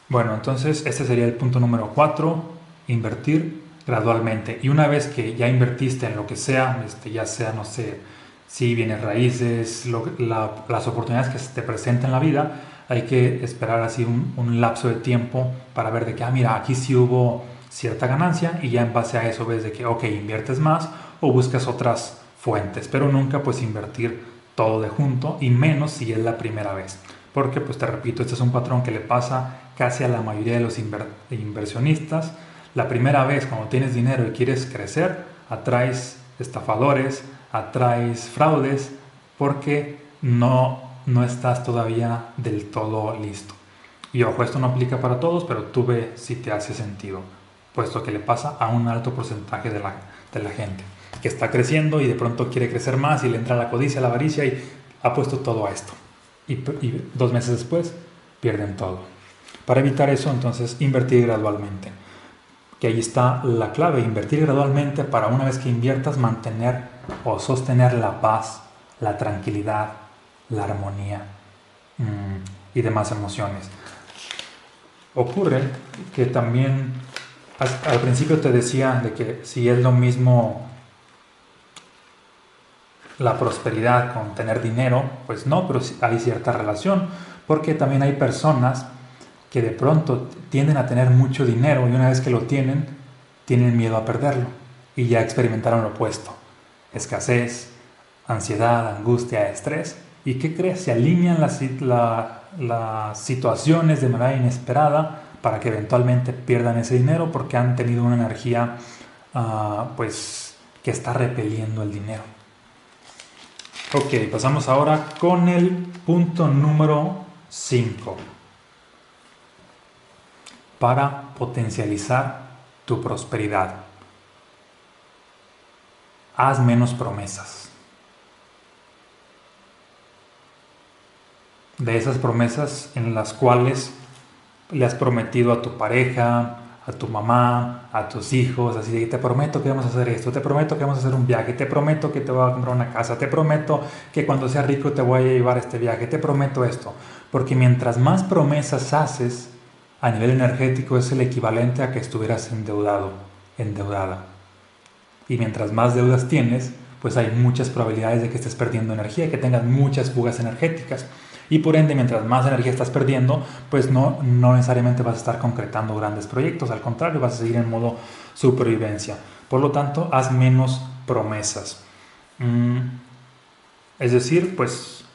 Bueno, entonces este sería el punto número 4, invertir gradualmente. Y una vez que ya invertiste en lo que sea, este, ya sea, no sé, si bienes raíces, las oportunidades que se te presentan en la vida, hay que esperar así un, lapso de tiempo para ver de que, ah, mira, aquí sí hubo cierta ganancia y ya en base a eso ves de que, ok, inviertes más o buscas otras fuentes, pero nunca pues invertir todo de junto y menos si es la primera vez. Porque pues te repito, este es un patrón que le pasa casi a la mayoría de los inversionistas. La primera vez cuando tienes dinero y quieres crecer, atraes estafadores, atraes fraudes porque no, no estás todavía del todo listo. Y ojo, esto no aplica para todos, pero tú ve si te hace sentido, puesto que le pasa a un alto porcentaje de la, de la gente que está creciendo y de pronto quiere crecer más y le entra la codicia, la avaricia y ha puesto todo a esto. Y, dos meses después pierden todo. Para evitar eso, entonces, invertir gradualmente. Que ahí está la clave, invertir gradualmente para una vez que inviertas mantener o sostener la paz, la tranquilidad, la armonía mm, y demás emociones. Ocurre que también al principio te decía de que si es lo mismo la prosperidad con tener dinero, pues no, pero hay cierta relación, porque también hay personas que de pronto tienden a tener mucho dinero y una vez que lo tienen, tienen miedo a perderlo y ya experimentaron lo opuesto escasez, ansiedad, angustia, estrés. ¿Y qué crees? Se alinean las, las situaciones de manera inesperada para que eventualmente pierdan ese dinero porque han tenido una energía ah, pues que está repeliendo el dinero. Ok, pasamos ahora con el punto número 5 para potencializar tu prosperidad haz menos promesas. De esas promesas en las cuales le has prometido a tu pareja, a tu mamá, a tus hijos, así de te prometo que vamos a hacer esto, te prometo que vamos a hacer un viaje, te prometo que te voy a comprar una casa, te prometo que cuando sea rico te voy a llevar este viaje, te prometo esto. Porque mientras más promesas haces a nivel energético es el equivalente a que estuvieras endeudado, endeudada. Y mientras más deudas tienes, pues hay muchas probabilidades de que estés perdiendo energía, que tengas muchas fugas energéticas. Y por ende, mientras más energía estás perdiendo, pues no, no necesariamente vas a estar concretando grandes proyectos, al contrario, vas a seguir en modo supervivencia. Por lo tanto, haz menos promesas. Mm, es decir, pues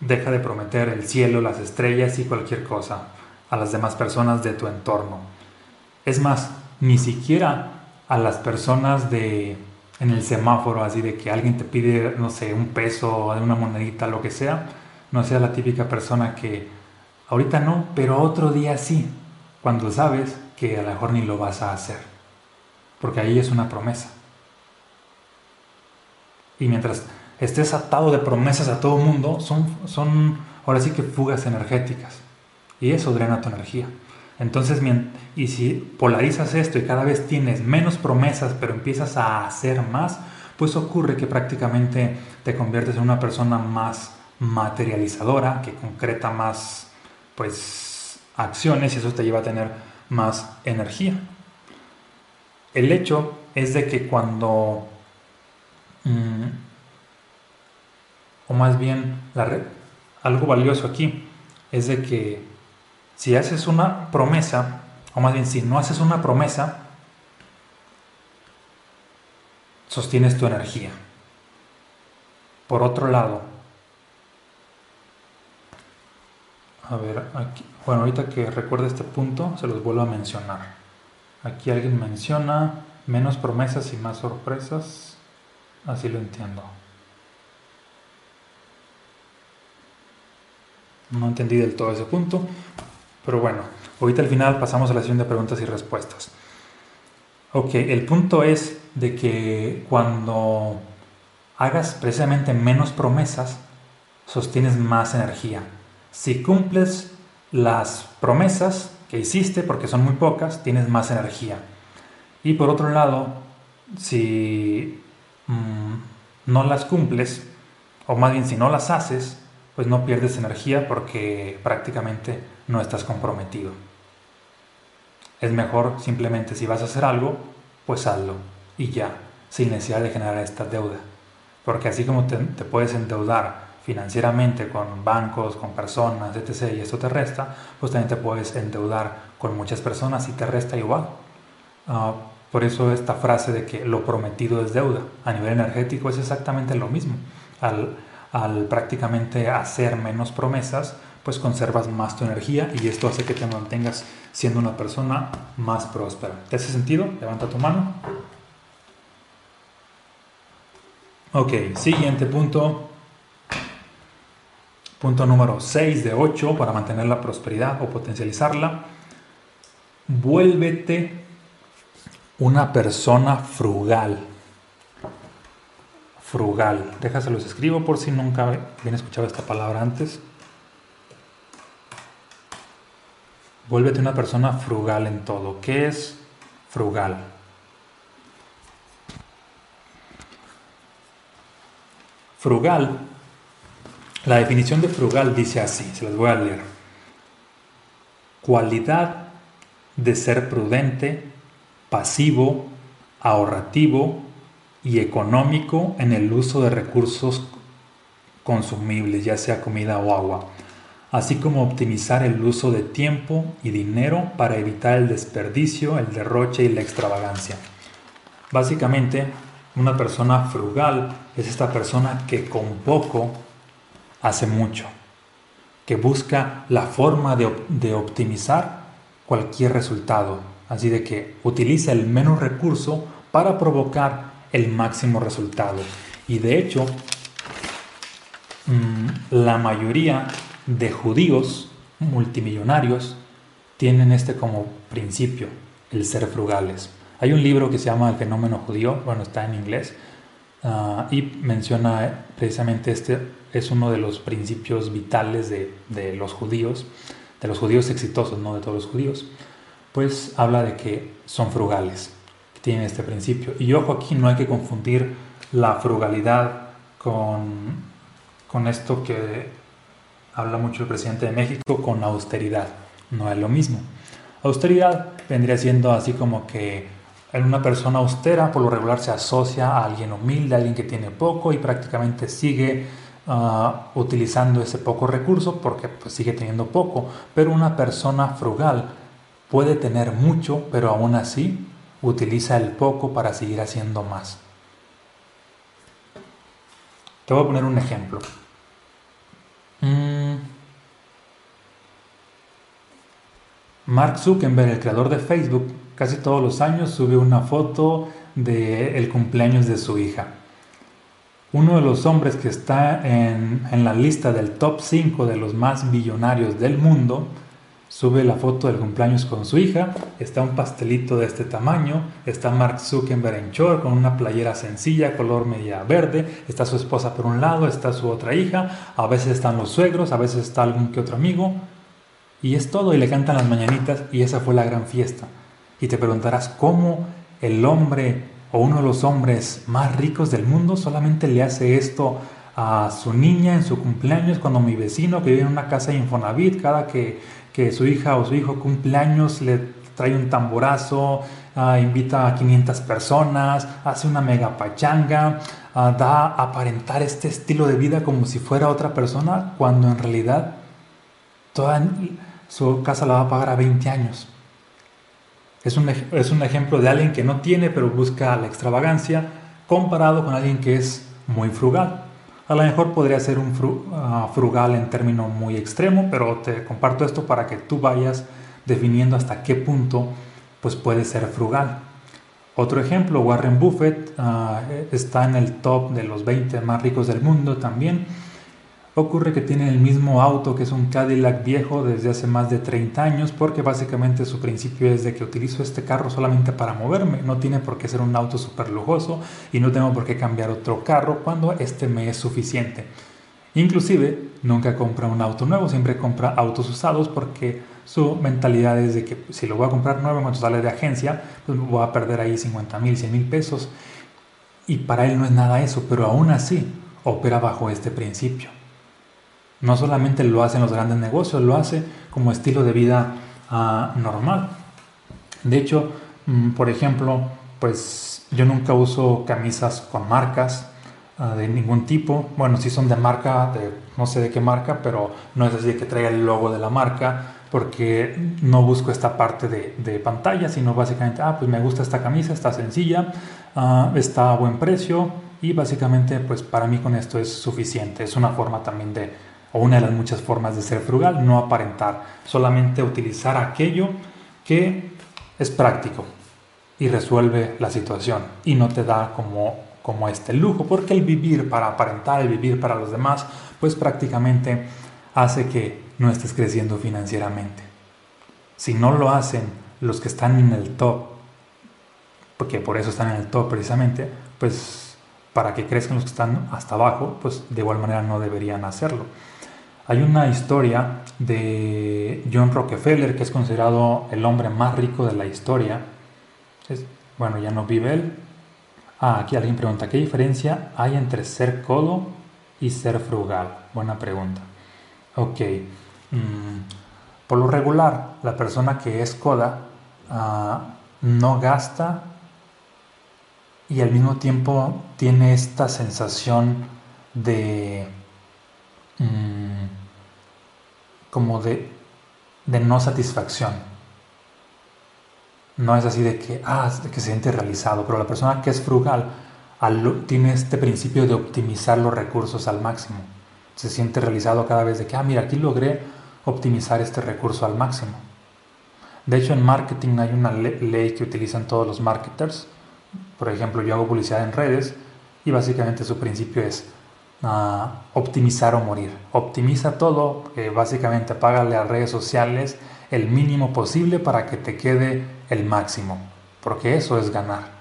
deja de prometer el cielo, las estrellas y cualquier cosa a las demás personas de tu entorno. Es más, ni siquiera a las personas de en el semáforo, así de que alguien te pide, no sé, un peso, una monedita, lo que sea, no seas la típica persona que ahorita no, pero otro día sí, cuando sabes que a lo mejor ni lo vas a hacer, porque ahí es una promesa. Y mientras estés atado de promesas a todo mundo, son, son ahora sí que fugas energéticas. Y eso drena tu energía. Entonces, y si polarizas esto y cada vez tienes menos promesas, pero empiezas a hacer más, pues ocurre que prácticamente te conviertes en una persona más materializadora, que concreta más, pues, acciones y eso te lleva a tener más energía. El hecho es de que cuando, mm, o más bien, la, algo valioso aquí es de que si haces una promesa, o más bien si no haces una promesa, sostienes tu energía. Por otro lado, a ver, aquí, bueno, ahorita que recuerde este punto, se los vuelvo a mencionar. Aquí alguien menciona menos promesas y más sorpresas, así lo entiendo. No entendí del todo ese punto, pero bueno, ahorita al final pasamos a la sesión de preguntas y respuestas. Ok, el punto es de que cuando hagas precisamente menos promesas, sostienes más energía. Si cumples las promesas que hiciste, porque son muy pocas, tienes más energía. Y por otro lado, si mm, no las cumples, o más bien si no las haces, pues no pierdes energía porque prácticamente no estás comprometido. Es mejor simplemente si vas a hacer algo, pues hazlo y ya, sin necesidad de generar esta deuda. Porque así como te, puedes endeudar financieramente con bancos, con personas, etc., y esto te resta, pues también te puedes endeudar con muchas personas y te resta igual. Ah, por eso esta frase de que lo prometido es deuda a nivel energético es exactamente lo mismo. Al, prácticamente hacer menos promesas, pues conservas más tu energía y esto hace que te mantengas siendo una persona más próspera. ¿Te hace sentido? Levanta tu mano. Ok, siguiente punto. Punto número 6 de 8 para mantener la prosperidad o potencializarla. Vuélvete una persona frugal. Frugal. Déjaselos escribo por si nunca habían escuchado esta palabra antes. Vuélvete una persona frugal en todo. ¿Qué es frugal? Frugal, la definición de frugal dice así, se las voy a leer. Cualidad de ser prudente, pasivo, ahorrativo y económico en el uso de recursos consumibles, ya sea comida o agua así como optimizar el uso de tiempo y dinero para evitar el desperdicio, el derroche y la extravagancia. Básicamente, una persona frugal es esta persona que con poco hace mucho, que busca la forma de, optimizar cualquier resultado, así de que utiliza el menos recurso para provocar el máximo resultado. Y de hecho, mm, la mayoría de judíos multimillonarios tienen este como principio, el ser frugales. Hay un libro que se llama El fenómeno judío, bueno, está en inglés, ah, y menciona precisamente este, es uno de los principios vitales de, de, los judíos, de los judíos exitosos, no de todos los judíos, pues habla de que son frugales, tienen este principio. Y ojo aquí, no hay que confundir la frugalidad con, con esto que habla mucho el presidente de México con austeridad. No es lo mismo. Austeridad vendría siendo así como que en una persona austera por lo regular se asocia a alguien humilde, a alguien que tiene poco y prácticamente sigue ah, utilizando ese poco recurso porque pues, sigue teniendo poco. Pero una persona frugal puede tener mucho, pero aún así utiliza el poco para seguir haciendo más. Te voy a poner un ejemplo. Mm. Mark Zuckerberg, el creador de Facebook, casi todos los años sube una foto del cumpleaños de su hija. Uno de los hombres que está en, la lista del top 5 de los más millonarios del mundo Sube la foto del cumpleaños con su hija, está un pastelito de este tamaño, está Mark Zuckerberg en short con una playera sencilla, color media verde, está su esposa por un lado, está su otra hija, a veces están los suegros, a veces está algún que otro amigo, y es todo, y le cantan las mañanitas, y esa fue la gran fiesta. Y te preguntarás cómo el hombre o uno de los hombres más ricos del mundo solamente le hace esto a su niña en su cumpleaños, cuando mi vecino que vive en una casa de Infonavit, cada que que su hija o su hijo cumpleaños le trae un tamborazo, ah, invita a 500 personas, hace una mega pachanga, ah, da a aparentar este estilo de vida como si fuera otra persona, cuando en realidad toda su casa la va a pagar a 20 años. Es un, es un ejemplo de alguien que no tiene pero busca la extravagancia comparado con alguien que es muy frugal. A lo mejor podría ser un ah, frugal en término muy extremo, pero te comparto esto para que tú vayas definiendo hasta qué punto pues puede ser frugal. Otro ejemplo, Warren Buffett ah, está en el top de los 20 más ricos del mundo también Ocurre que tiene el mismo auto que es un Cadillac viejo desde hace más de 30 años porque básicamente su principio es de que utilizo este carro solamente para moverme, no tiene por qué ser un auto súper lujoso y no tengo por qué cambiar otro carro cuando este me es suficiente. Inclusive nunca compra un auto nuevo, siempre compra autos usados porque su mentalidad es de que si lo voy a comprar nuevo cuando sale de agencia, pues voy a perder ahí 50 mil, 100 mil pesos. Y para él no es nada eso, pero aún así opera bajo este principio. No solamente lo hace en los grandes negocios, lo hace como estilo de vida ah, normal. De hecho, mm, por ejemplo, pues yo nunca uso camisas con marcas ah, de ningún tipo. Bueno, sí son de marca, de no sé de qué marca, pero no es así que traiga el logo de la marca, porque no busco esta parte de, pantalla, sino básicamente, ah, pues me gusta esta camisa, está sencilla, ah, está a buen precio y básicamente pues para mí con esto es suficiente. Es una forma también de o una de las muchas formas de ser frugal, no aparentar, solamente utilizar aquello que es práctico y resuelve la situación y no te da como, como este lujo, porque el vivir para aparentar, el vivir para los demás, pues prácticamente hace que no estés creciendo financieramente. Si no lo hacen los que están en el top, porque por eso están en el top precisamente, pues para que crezcan los que están hasta abajo, pues de igual manera no deberían hacerlo. Hay una historia de John Rockefeller, que es considerado el hombre más rico de la historia. bueno, ya no vive él. Ah, aquí alguien pregunta, ¿qué diferencia hay entre ser codo y ser frugal? Buena pregunta. Ok. Mm, por lo regular, la persona que es coda ah, no gasta y al mismo tiempo tiene esta sensación de... Mm, como de, no satisfacción. No es así de que, ah, de que se siente realizado, pero la persona que es frugal tiene este principio de optimizar los recursos al máximo. Se siente realizado cada vez de que, ah, mira, aquí logré optimizar este recurso al máximo. De hecho, en marketing hay una ley que utilizan todos los marketers. Por ejemplo, yo hago publicidad en redes y básicamente su principio es a optimizar o morir. Optimiza todo, que básicamente págale a redes sociales el mínimo posible para que te quede el máximo, porque eso es ganar.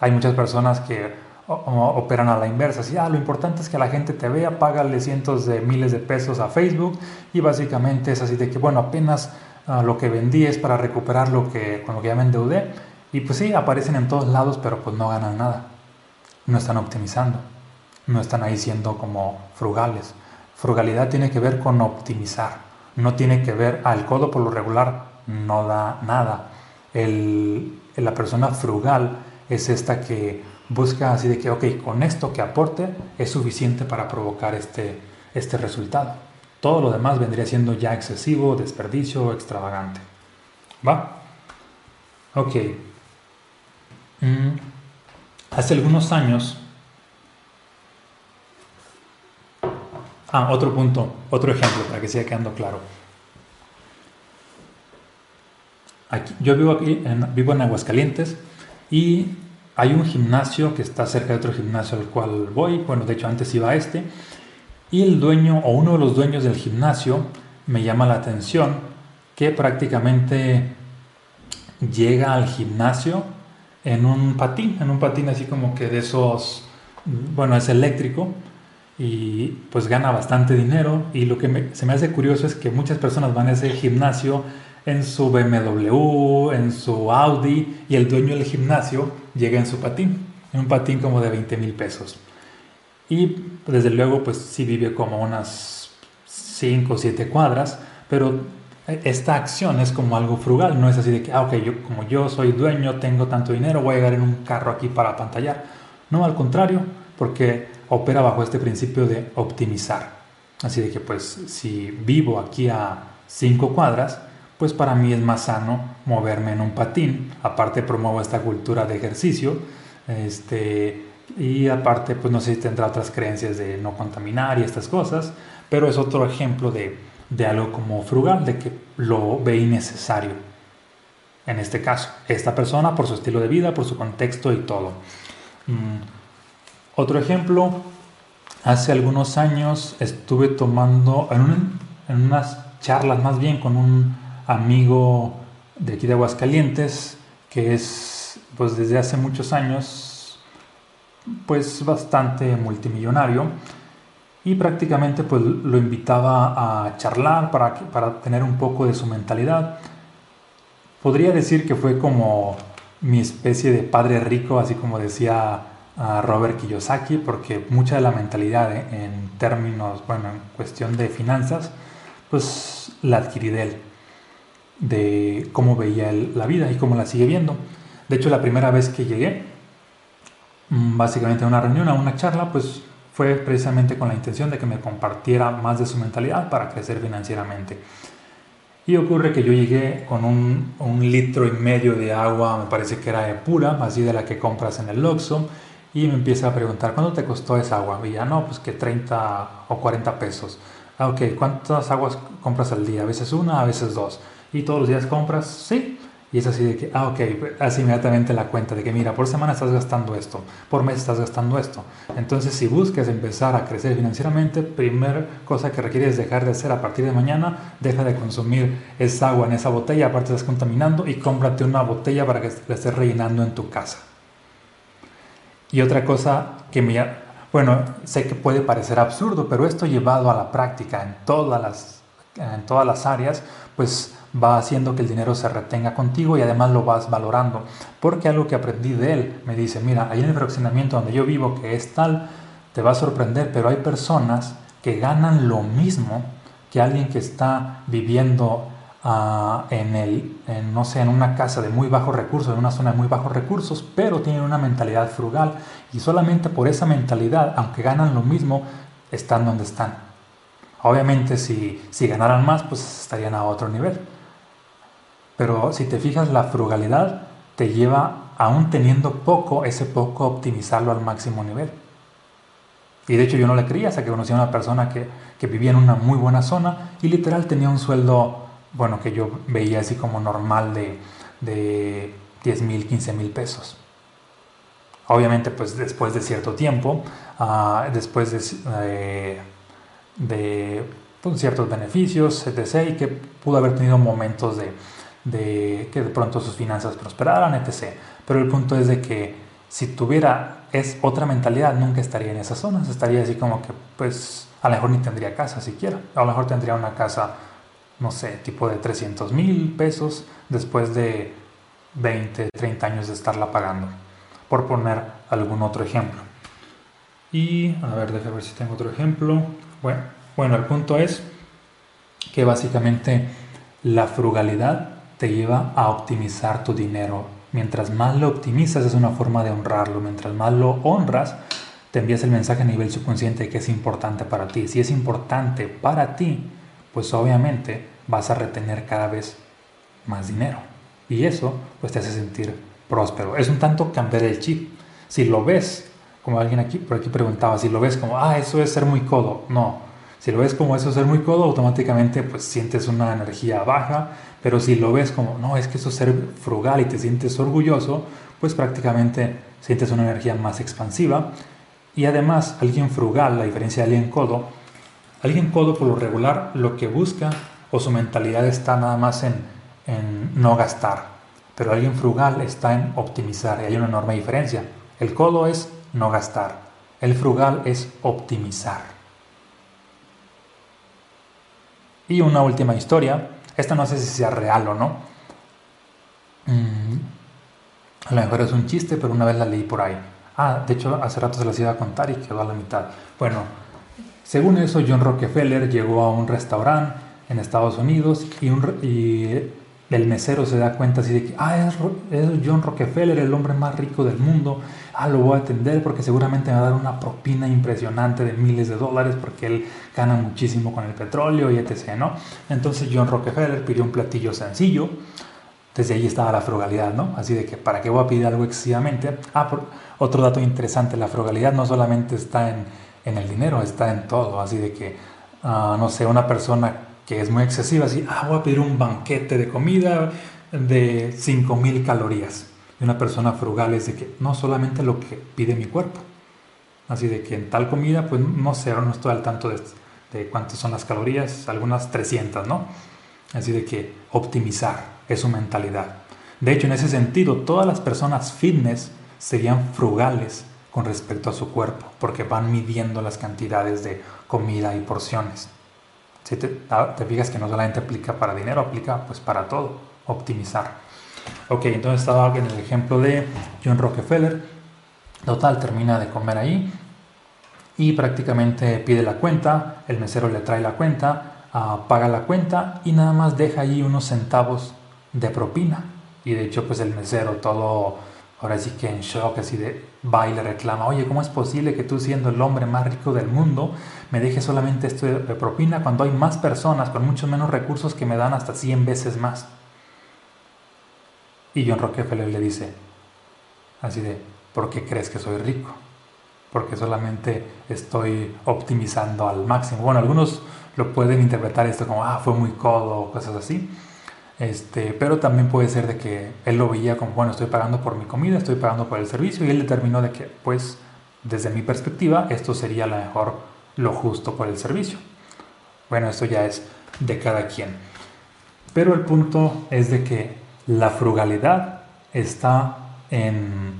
Hay muchas personas que operan a la inversa, así, ah, lo importante es que la gente te vea, págale cientos de miles de pesos a Facebook y básicamente es así de que, bueno, apenas ah, lo que vendí es para recuperar lo que, con lo que ya me endeudé y pues sí, aparecen en todos lados, pero pues no ganan nada, no están optimizando no están ahí siendo como frugales. Frugalidad tiene que ver con optimizar, no tiene que ver, al codo por lo regular no da nada. El, la persona frugal es esta que busca así de que, ok, con esto que aporte es suficiente para provocar este, este resultado. Todo lo demás vendría siendo ya excesivo, desperdicio, extravagante. ¿Va? Ok. Mm. Hace algunos años Ah, otro punto, otro ejemplo para que siga quedando claro. Aquí, yo vivo aquí, en, vivo en Aguascalientes y hay un gimnasio que está cerca de otro gimnasio al cual voy, bueno, de hecho antes iba a este, y el dueño o uno de los dueños del gimnasio me llama la atención que prácticamente llega al gimnasio en un patín, en un patín así como que de esos, bueno, es eléctrico y pues gana bastante dinero y lo que se me hace curioso es que muchas personas van a ese gimnasio en su BMW, en su Audi y el dueño del gimnasio llega en su patín, en un patín como de 20 mil pesos. Y desde luego pues sí vive como unas 5 o 7 cuadras, pero esta acción es como algo frugal, no es así de que, ah, ok, yo, como yo soy dueño, tengo tanto dinero, voy a llegar en un carro aquí para pantallar. No, al contrario, porque opera bajo este principio de optimizar. Así de que pues si vivo aquí a 5 cuadras, pues para mí es más sano moverme en un patín. Aparte promuevo esta cultura de ejercicio. Este, y aparte, pues no sé si tendrá otras creencias de no contaminar y estas cosas, pero es otro ejemplo de de algo como frugal, de que lo ve innecesario. En este caso, esta persona por su estilo de vida, por su contexto y todo. Mm, otro ejemplo, hace algunos años estuve tomando en, unas charlas más bien con un amigo de aquí de Aguascalientes, que es pues desde hace muchos años pues bastante multimillonario y prácticamente pues lo invitaba a charlar para, para tener un poco de su mentalidad. Podría decir que fue como mi especie de padre rico, así como decía a Robert Kiyosaki, porque mucha de la mentalidad en términos, bueno, en cuestión de finanzas, pues la adquirí de él, de cómo veía él la vida y cómo la sigue viendo. De hecho, la primera vez que llegué, mm, básicamente a una reunión, a una charla, pues fue precisamente con la intención de que me compartiera más de su mentalidad para crecer financieramente. Y ocurre que yo llegué con un, litro y medio de agua, me parece que era de pura, así de la que compras en el Oxxo, y me empieza a preguntar, ¿cuánto te costó esa agua? Y ya no, pues que 30 o 40 pesos. Ah, ok, ¿cuántas aguas compras al día? A veces una, a veces dos. ¿Y todos los días compras? Sí. Y es así de que, ah, ok, hace inmediatamente la cuenta de que, mira, por semana estás gastando esto, por mes estás gastando esto. Entonces, si buscas empezar a crecer financieramente, primera cosa que requieres dejar de hacer a partir de mañana, deja de consumir esa agua en esa botella, aparte estás contaminando, y cómprate una botella para que la estés rellenando en tu casa. Y otra cosa que me... Bueno, sé que puede parecer absurdo, pero esto llevado a la práctica en todas las, en todas las áreas, pues va haciendo que el dinero se retenga contigo y además lo vas valorando. Porque algo que aprendí de él me dice, mira, ahí en el fraccionamiento donde yo vivo, que es tal, te va a sorprender, pero hay personas que ganan lo mismo que alguien que está viviendo ah, en, el, no sé, en una casa de muy bajos recursos, en una zona de muy bajos recursos, pero tienen una mentalidad frugal y solamente por esa mentalidad, aunque ganan lo mismo, están donde están. Obviamente si, si ganaran más, pues estarían a otro nivel. Pero si te fijas, la frugalidad te lleva, aún teniendo poco, ese poco optimizarlo al máximo nivel. Y de hecho yo no le creía hasta que conocí a una persona que, que vivía en una muy buena zona y literal tenía un sueldo, bueno, que yo veía así como normal de, de 10 mil, 15 mil pesos. Obviamente, pues después de cierto tiempo, uh, después de, eh, de pues, ciertos beneficios, etc., y que pudo haber tenido momentos de, de que de pronto sus finanzas prosperaran, etc. Pero el punto es de que si tuviera es otra mentalidad, nunca estaría en esas zonas. Estaría así como que, pues, a lo mejor ni tendría casa siquiera. A lo mejor tendría una casa, no sé, tipo de 300 mil pesos después de 20, 30 años de estarla pagando. Por poner algún otro ejemplo. Y, a ver, déjame ver si tengo otro ejemplo. Bueno, bueno, el punto es que básicamente la frugalidad te lleva a optimizar tu dinero. Mientras más lo optimizas es una forma de honrarlo. Mientras más lo honras, te envías el mensaje a nivel subconsciente que es importante para ti. Si es importante para ti, pues obviamente vas a retener cada vez más dinero. Y eso pues te hace sentir próspero. Es un tanto cambiar el chip. Si lo ves, como alguien aquí por aquí preguntaba, si lo ves como, ah, eso es ser muy codo. No, si lo ves como eso es ser muy codo, automáticamente pues sientes una energía baja, pero si lo ves como, no, es que eso es ser frugal y te sientes orgulloso, pues prácticamente sientes una energía más expansiva. Y además, alguien frugal, a diferencia de alguien codo, alguien codo por lo regular lo que busca o su mentalidad está nada más en, en no gastar, pero alguien frugal está en optimizar y hay una enorme diferencia. El codo es no gastar, el frugal es optimizar. Y una última historia, esta no sé si sea real o no. Mm, a lo mejor es un chiste, pero una vez la leí por ahí. Ah, de hecho, hace rato se las iba a contar y quedó a la mitad. Bueno, según eso, John Rockefeller llegó a un restaurante en Estados Unidos y, el mesero se da cuenta así de que, ah, es, John Rockefeller, el hombre más rico del mundo. Ah, lo voy a atender porque seguramente me va a dar una propina impresionante de miles de dólares porque él gana muchísimo con el petróleo y etc., ¿no? Entonces John Rockefeller pidió un platillo sencillo. Desde ahí estaba la frugalidad, ¿no? Así de que, ¿para qué voy a pedir algo excesivamente? Ah, por, otro dato interesante, la frugalidad no solamente está en, en el dinero, está en todo. Así de que, ah, no sé, una persona que es muy excesiva, así, ah, voy a pedir un banquete de comida de 5000 calorías. Y una persona frugal es de que no solamente lo que pide mi cuerpo. Así de que en tal comida, pues no sé, no estoy al tanto de, de cuántas son las calorías, algunas 300, ¿no? Así de que optimizar es su mentalidad. De hecho, en ese sentido, todas las personas fitness serían frugales con respecto a su cuerpo, porque van midiendo las cantidades de comida y porciones. Si te, fijas que no solamente aplica para dinero, aplica pues para todo, optimizar. Ok, entonces estaba en el ejemplo de John Rockefeller. Total, termina de comer ahí y prácticamente pide la cuenta, el mesero le trae la cuenta, ah, paga la cuenta y nada más deja ahí unos centavos de propina. Y de hecho pues el mesero todo ahora sí que en shock, así de baile reclama, oye, ¿cómo es posible que tú siendo el hombre más rico del mundo me dejes solamente esto de propina cuando hay más personas con muchos menos recursos que me dan hasta 100 veces más? Y John Rockefeller le dice, así de, ¿por qué crees que soy rico? Porque solamente estoy optimizando al máximo. Bueno, algunos lo pueden interpretar esto como, ah, fue muy codo o cosas así. Este, pero también puede ser de que él lo veía como, bueno, estoy pagando por mi comida, estoy pagando por el servicio y él determinó de que, pues, desde mi perspectiva, esto sería lo mejor, lo justo por el servicio. Bueno, esto ya es de cada quien. Pero el punto es de que la frugalidad está en,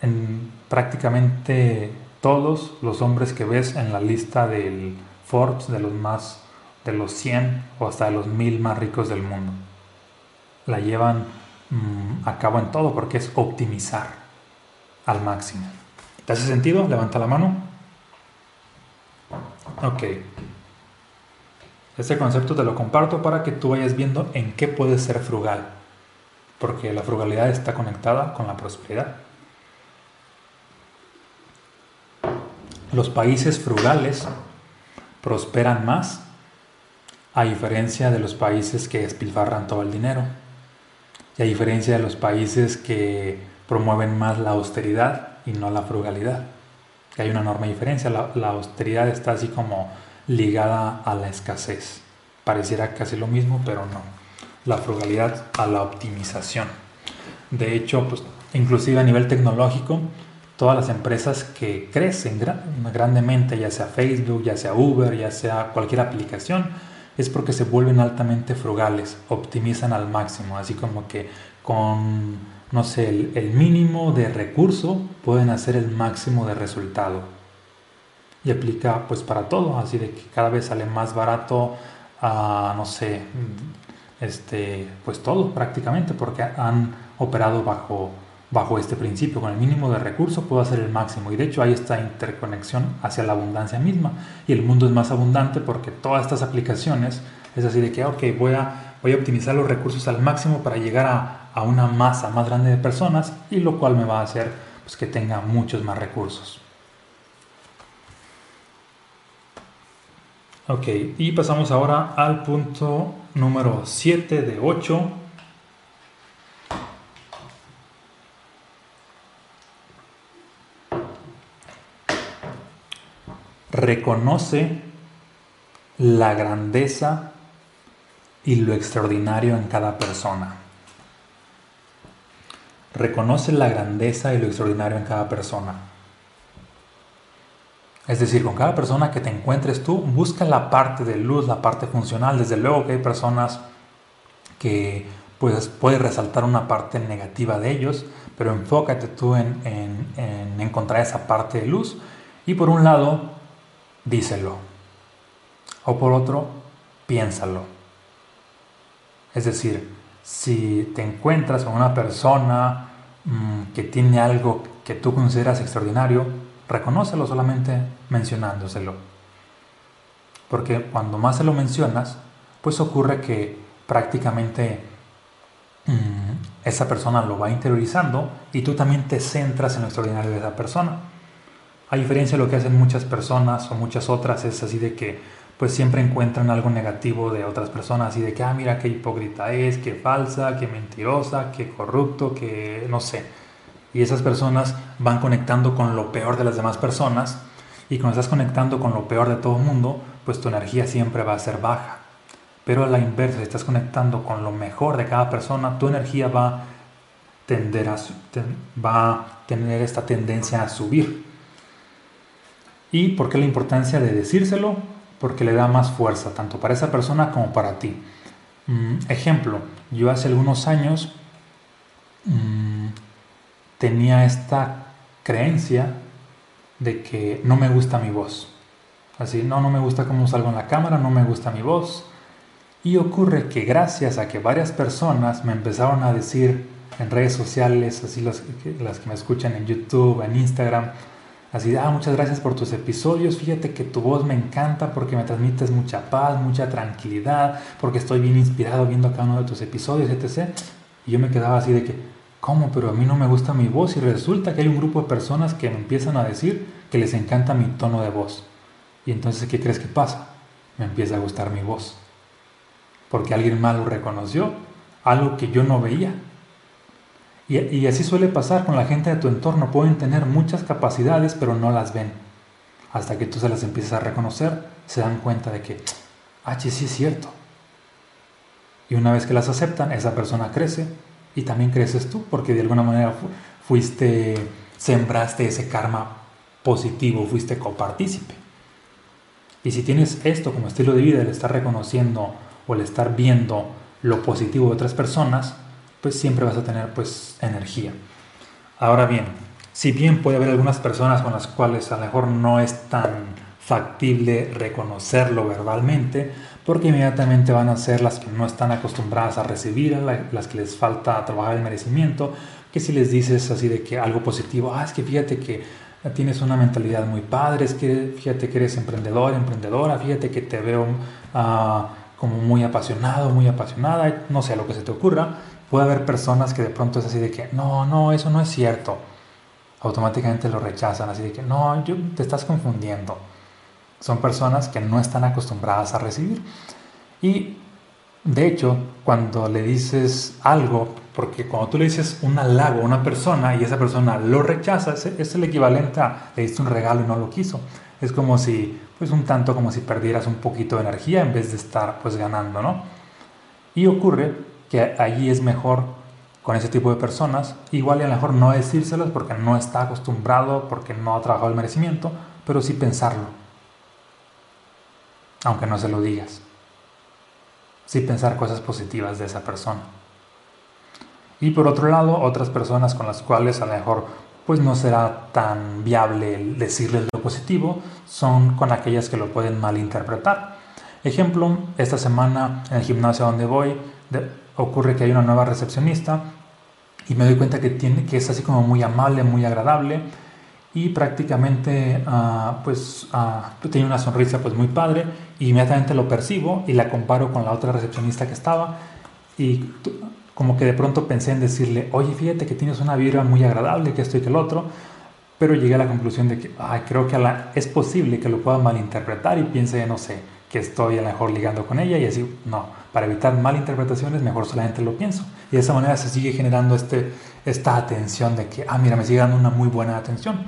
en prácticamente todos los hombres que ves en la lista del Forbes de los más de los 100 o hasta de los 1000 más ricos del mundo la llevan mm, a cabo en todo porque es optimizar al máximo. ¿Te hace sentido? Levanta la mano. Ok. Este concepto te lo comparto para que tú vayas viendo en qué puedes ser frugal. Porque la frugalidad está conectada con la prosperidad. Los países frugales prosperan más a diferencia de los países que despilfarran todo el dinero. Y a diferencia de los países que promueven más la austeridad y no la frugalidad. Que hay una enorme diferencia. La, austeridad está así como ligada a la escasez. Pareciera casi lo mismo, pero no. La frugalidad a la optimización. De hecho, pues, inclusive a nivel tecnológico, todas las empresas que crecen grandemente, ya sea Facebook, ya sea Uber, ya sea cualquier aplicación, es porque se vuelven altamente frugales, optimizan al máximo, así como que con, no sé, el, mínimo de recurso pueden hacer el máximo de resultado. Y aplica pues para todo, así de que cada vez sale más barato, a, no sé, este, pues todo prácticamente, porque han operado bajo bajo este principio. Con el mínimo de recursos puedo hacer el máximo. Y de hecho hay esta interconexión hacia la abundancia misma. Y el mundo es más abundante porque todas estas aplicaciones es así de que, ok, voy a, voy a optimizar los recursos al máximo para llegar a, a una masa más grande de personas y lo cual me va a hacer pues, que tenga muchos más recursos. Ok, y pasamos ahora al punto número 7 de 8 reconoce la grandeza y lo extraordinario en cada persona. reconoce la grandeza y lo extraordinario en cada persona. Es decir, con cada persona que te encuentres tú, busca la parte de luz, la parte funcional. Desde luego que hay personas que pues, resaltar una parte negativa de ellos, pero enfócate tú en, en encontrar esa parte de luz. Y por un lado, díselo. O por otro, piénsalo. Es decir, si te encuentras con una persona mm, que tiene algo que tú consideras extraordinario, reconócelo solamente mencionándoselo. Porque cuando más se lo mencionas, pues ocurre que prácticamente mm, esa persona lo va interiorizando y tú también te centras en lo extraordinario de esa persona. A diferencia de lo que hacen muchas personas o muchas otras, es así de que pues siempre encuentran algo negativo de otras personas y de que, ah, mira qué hipócrita es, qué falsa, qué mentirosa, qué corrupto, que no sé. Y esas personas van conectando con lo peor de las demás personas y cuando estás conectando con lo peor de todo el mundo, pues tu energía siempre va a ser baja. Pero a la inversa, si estás conectando con lo mejor de cada persona, tu energía va a, tender a, va a tener esta tendencia a subir. ¿Y por qué la importancia de decírselo? porque le da más fuerza, tanto para esa persona como para ti. Mm, ejemplo, yo hace algunos años mm, tenía esta creencia de que no me gusta mi voz. Así, no, no me gusta cómo salgo en la cámara, no me gusta mi voz. Y ocurre que gracias a que varias personas me empezaron a decir en redes sociales, así las, las que me escuchan en YouTube, en Instagram, Así, ah, muchas gracias por tus episodios. Fíjate que tu voz me encanta porque me transmites mucha paz, mucha tranquilidad, porque estoy bien inspirado viendo cada uno de tus episodios, etc. Y yo me quedaba así de que, ¿cómo? Pero a mí no me gusta mi voz y resulta que hay un grupo de personas que me empiezan a decir que les encanta mi tono de voz. Y entonces, ¿qué crees que pasa? Me empieza a gustar mi voz. Porque alguien malo reconoció algo que yo no veía. Y, así suele pasar con la gente de tu entorno. Pueden tener muchas capacidades, pero no las ven. Hasta que tú se las empiezas a reconocer, se dan cuenta de que, ah, sí es cierto. Y una vez que las aceptan, esa persona crece y también creces tú, porque de alguna manera fuiste, sembraste ese karma positivo, fuiste copartícipe. Y si tienes esto como estilo de vida, el estar reconociendo o el estar viendo lo positivo de otras personas, pues siempre vas a tener pues energía. Ahora bien, si bien puede haber algunas personas con las cuales a lo mejor no es tan factible reconocerlo verbalmente, porque inmediatamente van a ser las que no están acostumbradas a recibir, las que les falta trabajar el merecimiento, que si les dices así de que algo positivo, ah, es que fíjate que tienes una mentalidad muy padre, es que fíjate que eres emprendedor, emprendedora, fíjate que te veo ah, como muy apasionado, muy apasionada, no sé, lo que se te ocurra, puede haber personas que de pronto es así de que, no, no, eso no es cierto. Automáticamente lo rechazan, así de que, no, yo, te estás confundiendo. Son personas que no están acostumbradas a recibir. Y de hecho, cuando le dices algo, porque cuando tú le dices un halago a una persona y esa persona lo rechaza, es, el equivalente a le diste un regalo y no lo quiso. Es como si, pues un tanto como si perdieras un poquito de energía en vez de estar pues ganando, ¿no? Y ocurre que allí es mejor con ese tipo de personas, igual y a lo mejor no decírselos porque no está acostumbrado, porque no ha trabajado el merecimiento, pero sí pensarlo, aunque no se lo digas. Sí pensar cosas positivas de esa persona. Y por otro lado, otras personas con las cuales a lo mejor pues no será tan viable decirles lo positivo, son con aquellas que lo pueden malinterpretar. Ejemplo, esta semana en el gimnasio donde voy, ocurre que hay una nueva recepcionista y me doy cuenta que, tiene, que es así como muy amable, muy agradable y prácticamente uh, pues uh, tiene una sonrisa pues muy padre. Y inmediatamente lo percibo y la comparo con la otra recepcionista que estaba y como que de pronto pensé en decirle, oye, fíjate que tienes una vibra muy agradable, que esto y que el otro, pero llegué a la conclusión de que creo que es posible que lo pueda malinterpretar y piense, no sé, que estoy a lo mejor ligando con ella y así, no, para evitar malinterpretaciones mejor solamente lo pienso. Y de esa manera se sigue generando este, esta atención de que, ah, mira, me sigue dando una muy buena atención.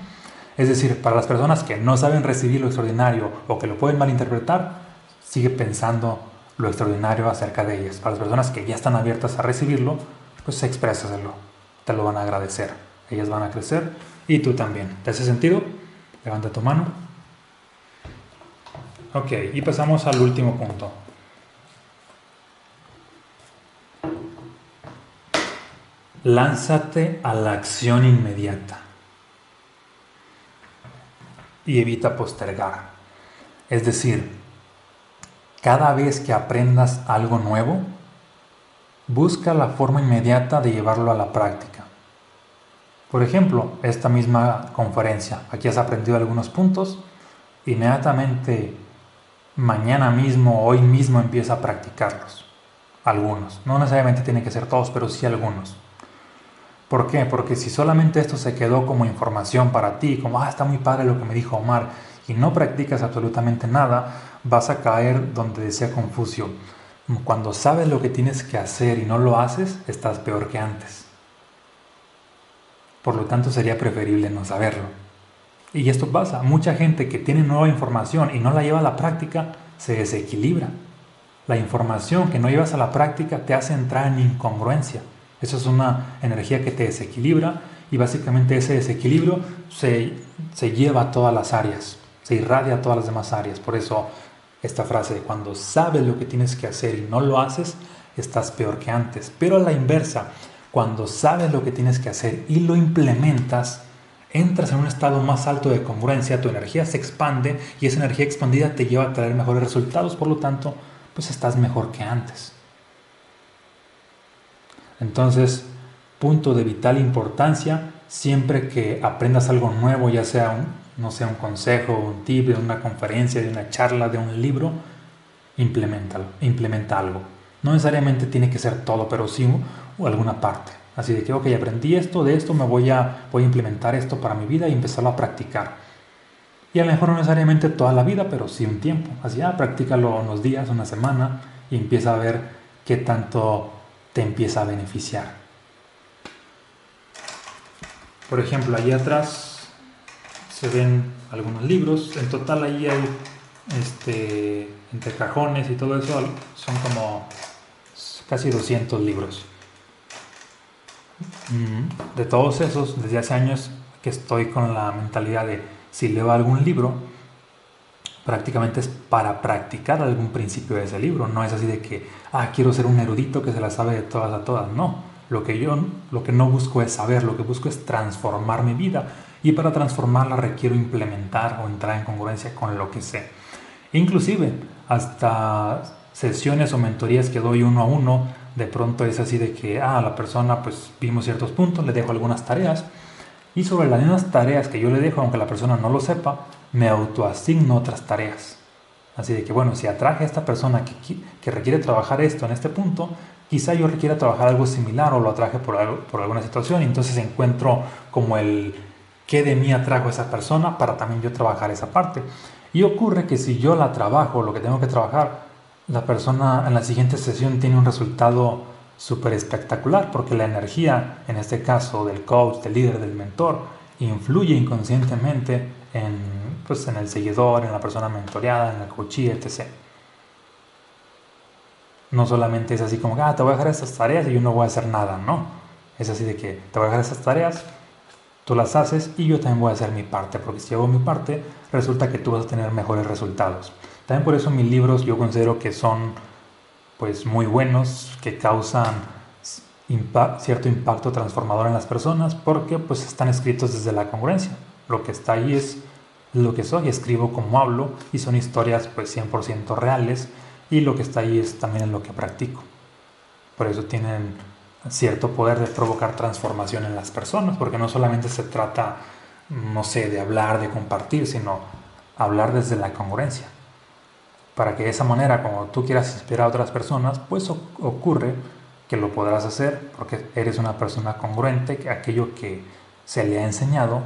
Es decir, para las personas que no saben recibir lo extraordinario o que lo pueden malinterpretar, sigue pensando lo extraordinario acerca de ellas. Para las personas que ya están abiertas a recibirlo, pues exprésaselo. te lo van a agradecer. Ellas van a crecer y tú también. ¿Te hace sentido? Levanta tu mano. Ok, y pasamos al último punto. Lánzate a la acción inmediata y evita postergar. Es decir, cada vez que aprendas algo nuevo, busca la forma inmediata de llevarlo a la práctica. Por ejemplo, esta misma conferencia, aquí has aprendido algunos puntos, inmediatamente mañana mismo, hoy mismo empieza a practicarlos. Algunos, no necesariamente tiene que ser todos, pero sí algunos. ¿Por qué? Porque si solamente esto se quedó como información para ti, como, ah, está muy padre lo que me dijo Omar, y no practicas absolutamente nada, vas a caer donde decía Confucio, cuando sabes lo que tienes que hacer y no lo haces, estás peor que antes. Por lo tanto, sería preferible no saberlo. Y esto pasa, mucha gente que tiene nueva información y no la lleva a la práctica, se desequilibra. La información que no llevas a la práctica te hace entrar en incongruencia. Eso es una energía que te desequilibra y básicamente ese desequilibrio se, se lleva a todas las áreas, se irradia a todas las demás áreas. Por eso esta frase de cuando sabes lo que tienes que hacer y no lo haces, estás peor que antes. Pero a la inversa, cuando sabes lo que tienes que hacer y lo implementas, entras en un estado más alto de congruencia, tu energía se expande y esa energía expandida te lleva a traer mejores resultados, por lo tanto, pues estás mejor que antes. Entonces, punto de vital importancia, siempre que aprendas algo nuevo, ya sea un, no sea un consejo, un tip de una conferencia, de una charla, de un libro, implementalo, implementa algo. No necesariamente tiene que ser todo, pero sí alguna parte. Así de que, ok, aprendí esto, de esto me voy a, voy a implementar esto para mi vida y empezarlo a practicar. Y a lo mejor no necesariamente toda la vida, pero sí un tiempo. Así, ah, practícalo unos días, una semana y empieza a ver qué tanto te empieza a beneficiar. Por ejemplo, allí atrás se ven algunos libros. En total ahí hay, este, entre cajones y todo eso, son como casi 200 libros. De todos esos, desde hace años que estoy con la mentalidad de si leo algún libro, prácticamente es para practicar algún principio de ese libro. No es así de que, ah, quiero ser un erudito que se la sabe de todas a todas. No, lo que yo, lo que no busco es saber, lo que busco es transformar mi vida y para transformarla requiero implementar o entrar en congruencia con lo que sé. Inclusive, hasta sesiones o mentorías que doy uno a uno, de pronto es así de que, ah, la persona pues vimos ciertos puntos, le dejo algunas tareas y sobre las mismas tareas que yo le dejo, aunque la persona no lo sepa, me autoasigno otras tareas. Así de que, bueno, si atraje a esta persona que, que requiere trabajar esto en este punto, quizá yo requiera trabajar algo similar o lo atraje por, algo, por alguna situación y entonces encuentro como el qué de mí atrajo a esa persona para también yo trabajar esa parte. Y ocurre que si yo la trabajo, lo que tengo que trabajar, la persona en la siguiente sesión tiene un resultado súper espectacular porque la energía, en este caso del coach, del líder, del mentor, influye inconscientemente en, pues, en el seguidor, en la persona mentoreada, en el coachee, etc. No solamente es así como, ah, te voy a dejar estas tareas y yo no voy a hacer nada, no. Es así de que te voy a dejar esas tareas, Tú las haces y yo también voy a hacer mi parte, porque si hago mi parte, resulta que tú vas a tener mejores resultados. También por eso mis libros yo considero que son pues muy buenos, que causan cierto impacto transformador en las personas, porque pues están escritos desde la congruencia. Lo que está ahí es lo que soy, escribo como hablo y son historias pues 100% reales y lo que está ahí es también lo que practico. Por eso tienen cierto poder de provocar transformación en las personas, porque no solamente se trata, no sé, de hablar, de compartir, sino hablar desde la congruencia. Para que de esa manera, como tú quieras inspirar a otras personas, pues ocurre que lo podrás hacer porque eres una persona congruente, que aquello que se le ha enseñado,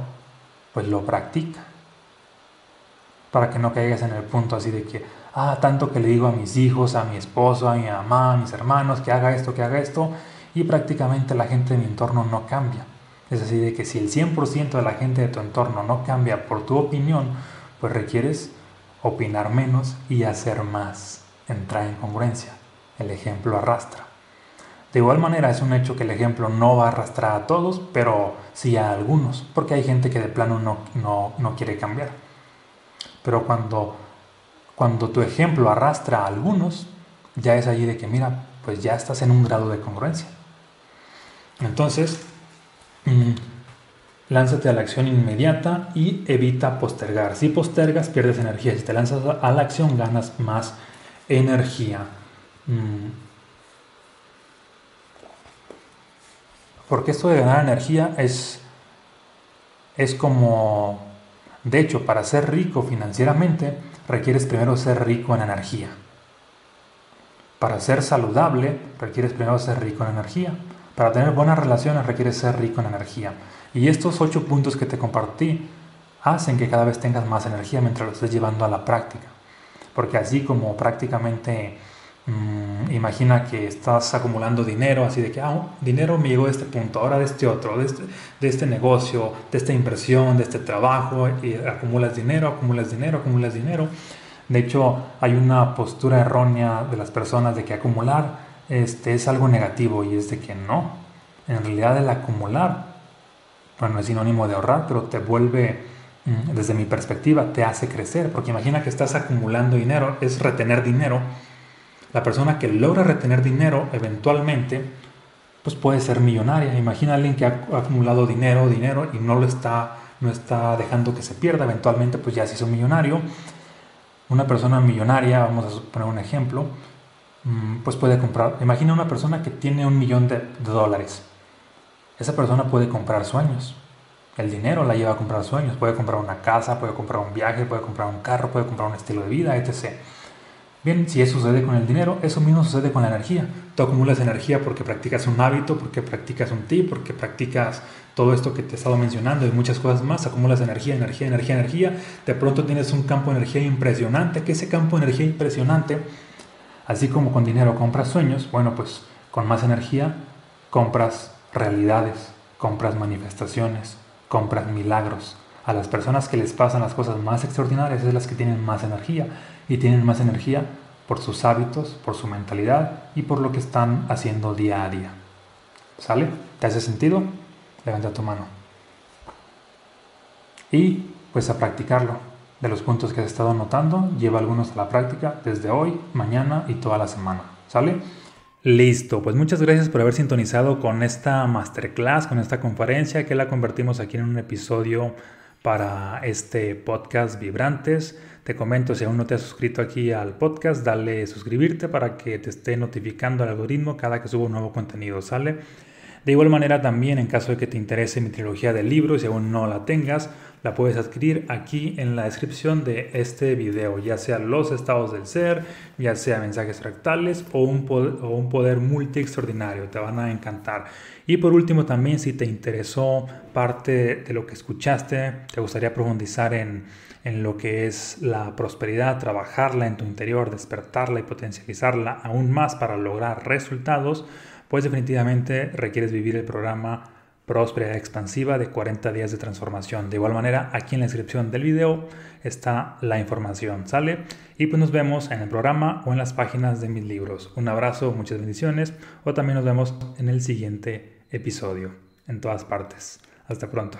pues lo practica. Para que no caigas en el punto así de que, ah, tanto que le digo a mis hijos, a mi esposo, a mi mamá, a mis hermanos, que haga esto, que haga esto, y prácticamente la gente de mi entorno no cambia. Es decir, de que si el 100% de la gente de tu entorno no cambia por tu opinión, pues requieres opinar menos y hacer más, entrar en congruencia. El ejemplo arrastra. De igual manera es un hecho que el ejemplo no va a arrastrar a todos, pero sí a algunos, porque hay gente que de plano no, no, no quiere cambiar. Pero cuando, cuando tu ejemplo arrastra a algunos, ya es allí de que, mira, pues ya estás en un grado de congruencia. Entonces, mm, lánzate a la acción inmediata y evita postergar. Si postergas, pierdes energía. Si te lanzas a la acción, ganas más energía. Mm. Porque esto de ganar energía es, es como, de hecho, para ser rico financieramente, requieres primero ser rico en energía. Para ser saludable, requieres primero ser rico en energía. Para tener buenas relaciones, requieres ser rico en energía. Y estos ocho puntos que te compartí hacen que cada vez tengas más energía mientras lo estés llevando a la práctica. Porque así como prácticamente mm, imagina que estás acumulando dinero, así de que, ah, dinero me llegó de este punto, ahora de este otro, de este, de este negocio, de esta impresión, de este trabajo, y acumulas dinero, acumulas dinero, acumulas dinero. De hecho, hay una postura errónea de las personas de que acumular este, es algo negativo y es de que no. En realidad el acumular bueno, es sinónimo de ahorrar, pero te vuelve, mm, desde mi perspectiva, te hace crecer, porque imagina que estás acumulando dinero, es retener dinero. La persona que logra retener dinero, eventualmente, pues puede ser millonaria. Imagina a alguien que ha acumulado dinero, dinero y no lo está, no está dejando que se pierda, eventualmente pues ya se hizo millonario. Una persona millonaria, vamos a poner un ejemplo, mm, pues puede comprar, imagina una persona que tiene un millón de dólares esa persona puede comprar sueños. El dinero la lleva a comprar sueños. Puede comprar una casa, puede comprar un viaje, puede comprar un carro, puede comprar un estilo de vida, etc. Bien, si eso sucede con el dinero, eso mismo sucede con la energía. Tú acumulas energía porque practicas un hábito, porque practicas un tip, porque practicas todo esto que te he estado mencionando y muchas cosas más. Acumulas energía, energía, energía, energía. De pronto tienes un campo de energía impresionante. Que ese campo de energía impresionante, así como con dinero compras sueños, bueno, pues con más energía compras realidades, compras manifestaciones, compras milagros. A las personas que les pasan las cosas más extraordinarias es las que tienen más energía y tienen más energía por sus hábitos, por su mentalidad y por lo que están haciendo día a día. ¿Sale? ¿Te hace sentido? Levanta tu mano. Y pues a practicarlo. De los puntos que has estado anotando, lleva algunos a la práctica desde hoy, mañana y toda la semana. ¿Sale? Listo, pues muchas gracias por haber sintonizado con esta masterclass, con esta conferencia que la convertimos aquí en un episodio para este podcast Vibrantes. Te comento, si aún no te has suscrito aquí al podcast, dale suscribirte para que te esté notificando el algoritmo cada que subo un nuevo contenido, ¿sale? De igual manera también en caso de que te interese mi trilogía de libros y aún no la tengas, la puedes adquirir aquí en la descripción de este video, ya sea los estados del ser, ya sea mensajes fractales o un poder, o un poder multi extraordinario, te van a encantar. Y por último también si te interesó parte de lo que escuchaste, te gustaría profundizar en, en lo que es la prosperidad, trabajarla en tu interior, despertarla y potencializarla aún más para lograr resultados, pues definitivamente requieres vivir el programa Próspera Expansiva de 40 días de transformación. De igual manera, aquí en la descripción del video está la información, ¿sale? Y pues nos vemos en el programa o en las páginas de mis libros. Un abrazo, muchas bendiciones o también nos vemos en el siguiente episodio, en todas partes. Hasta pronto.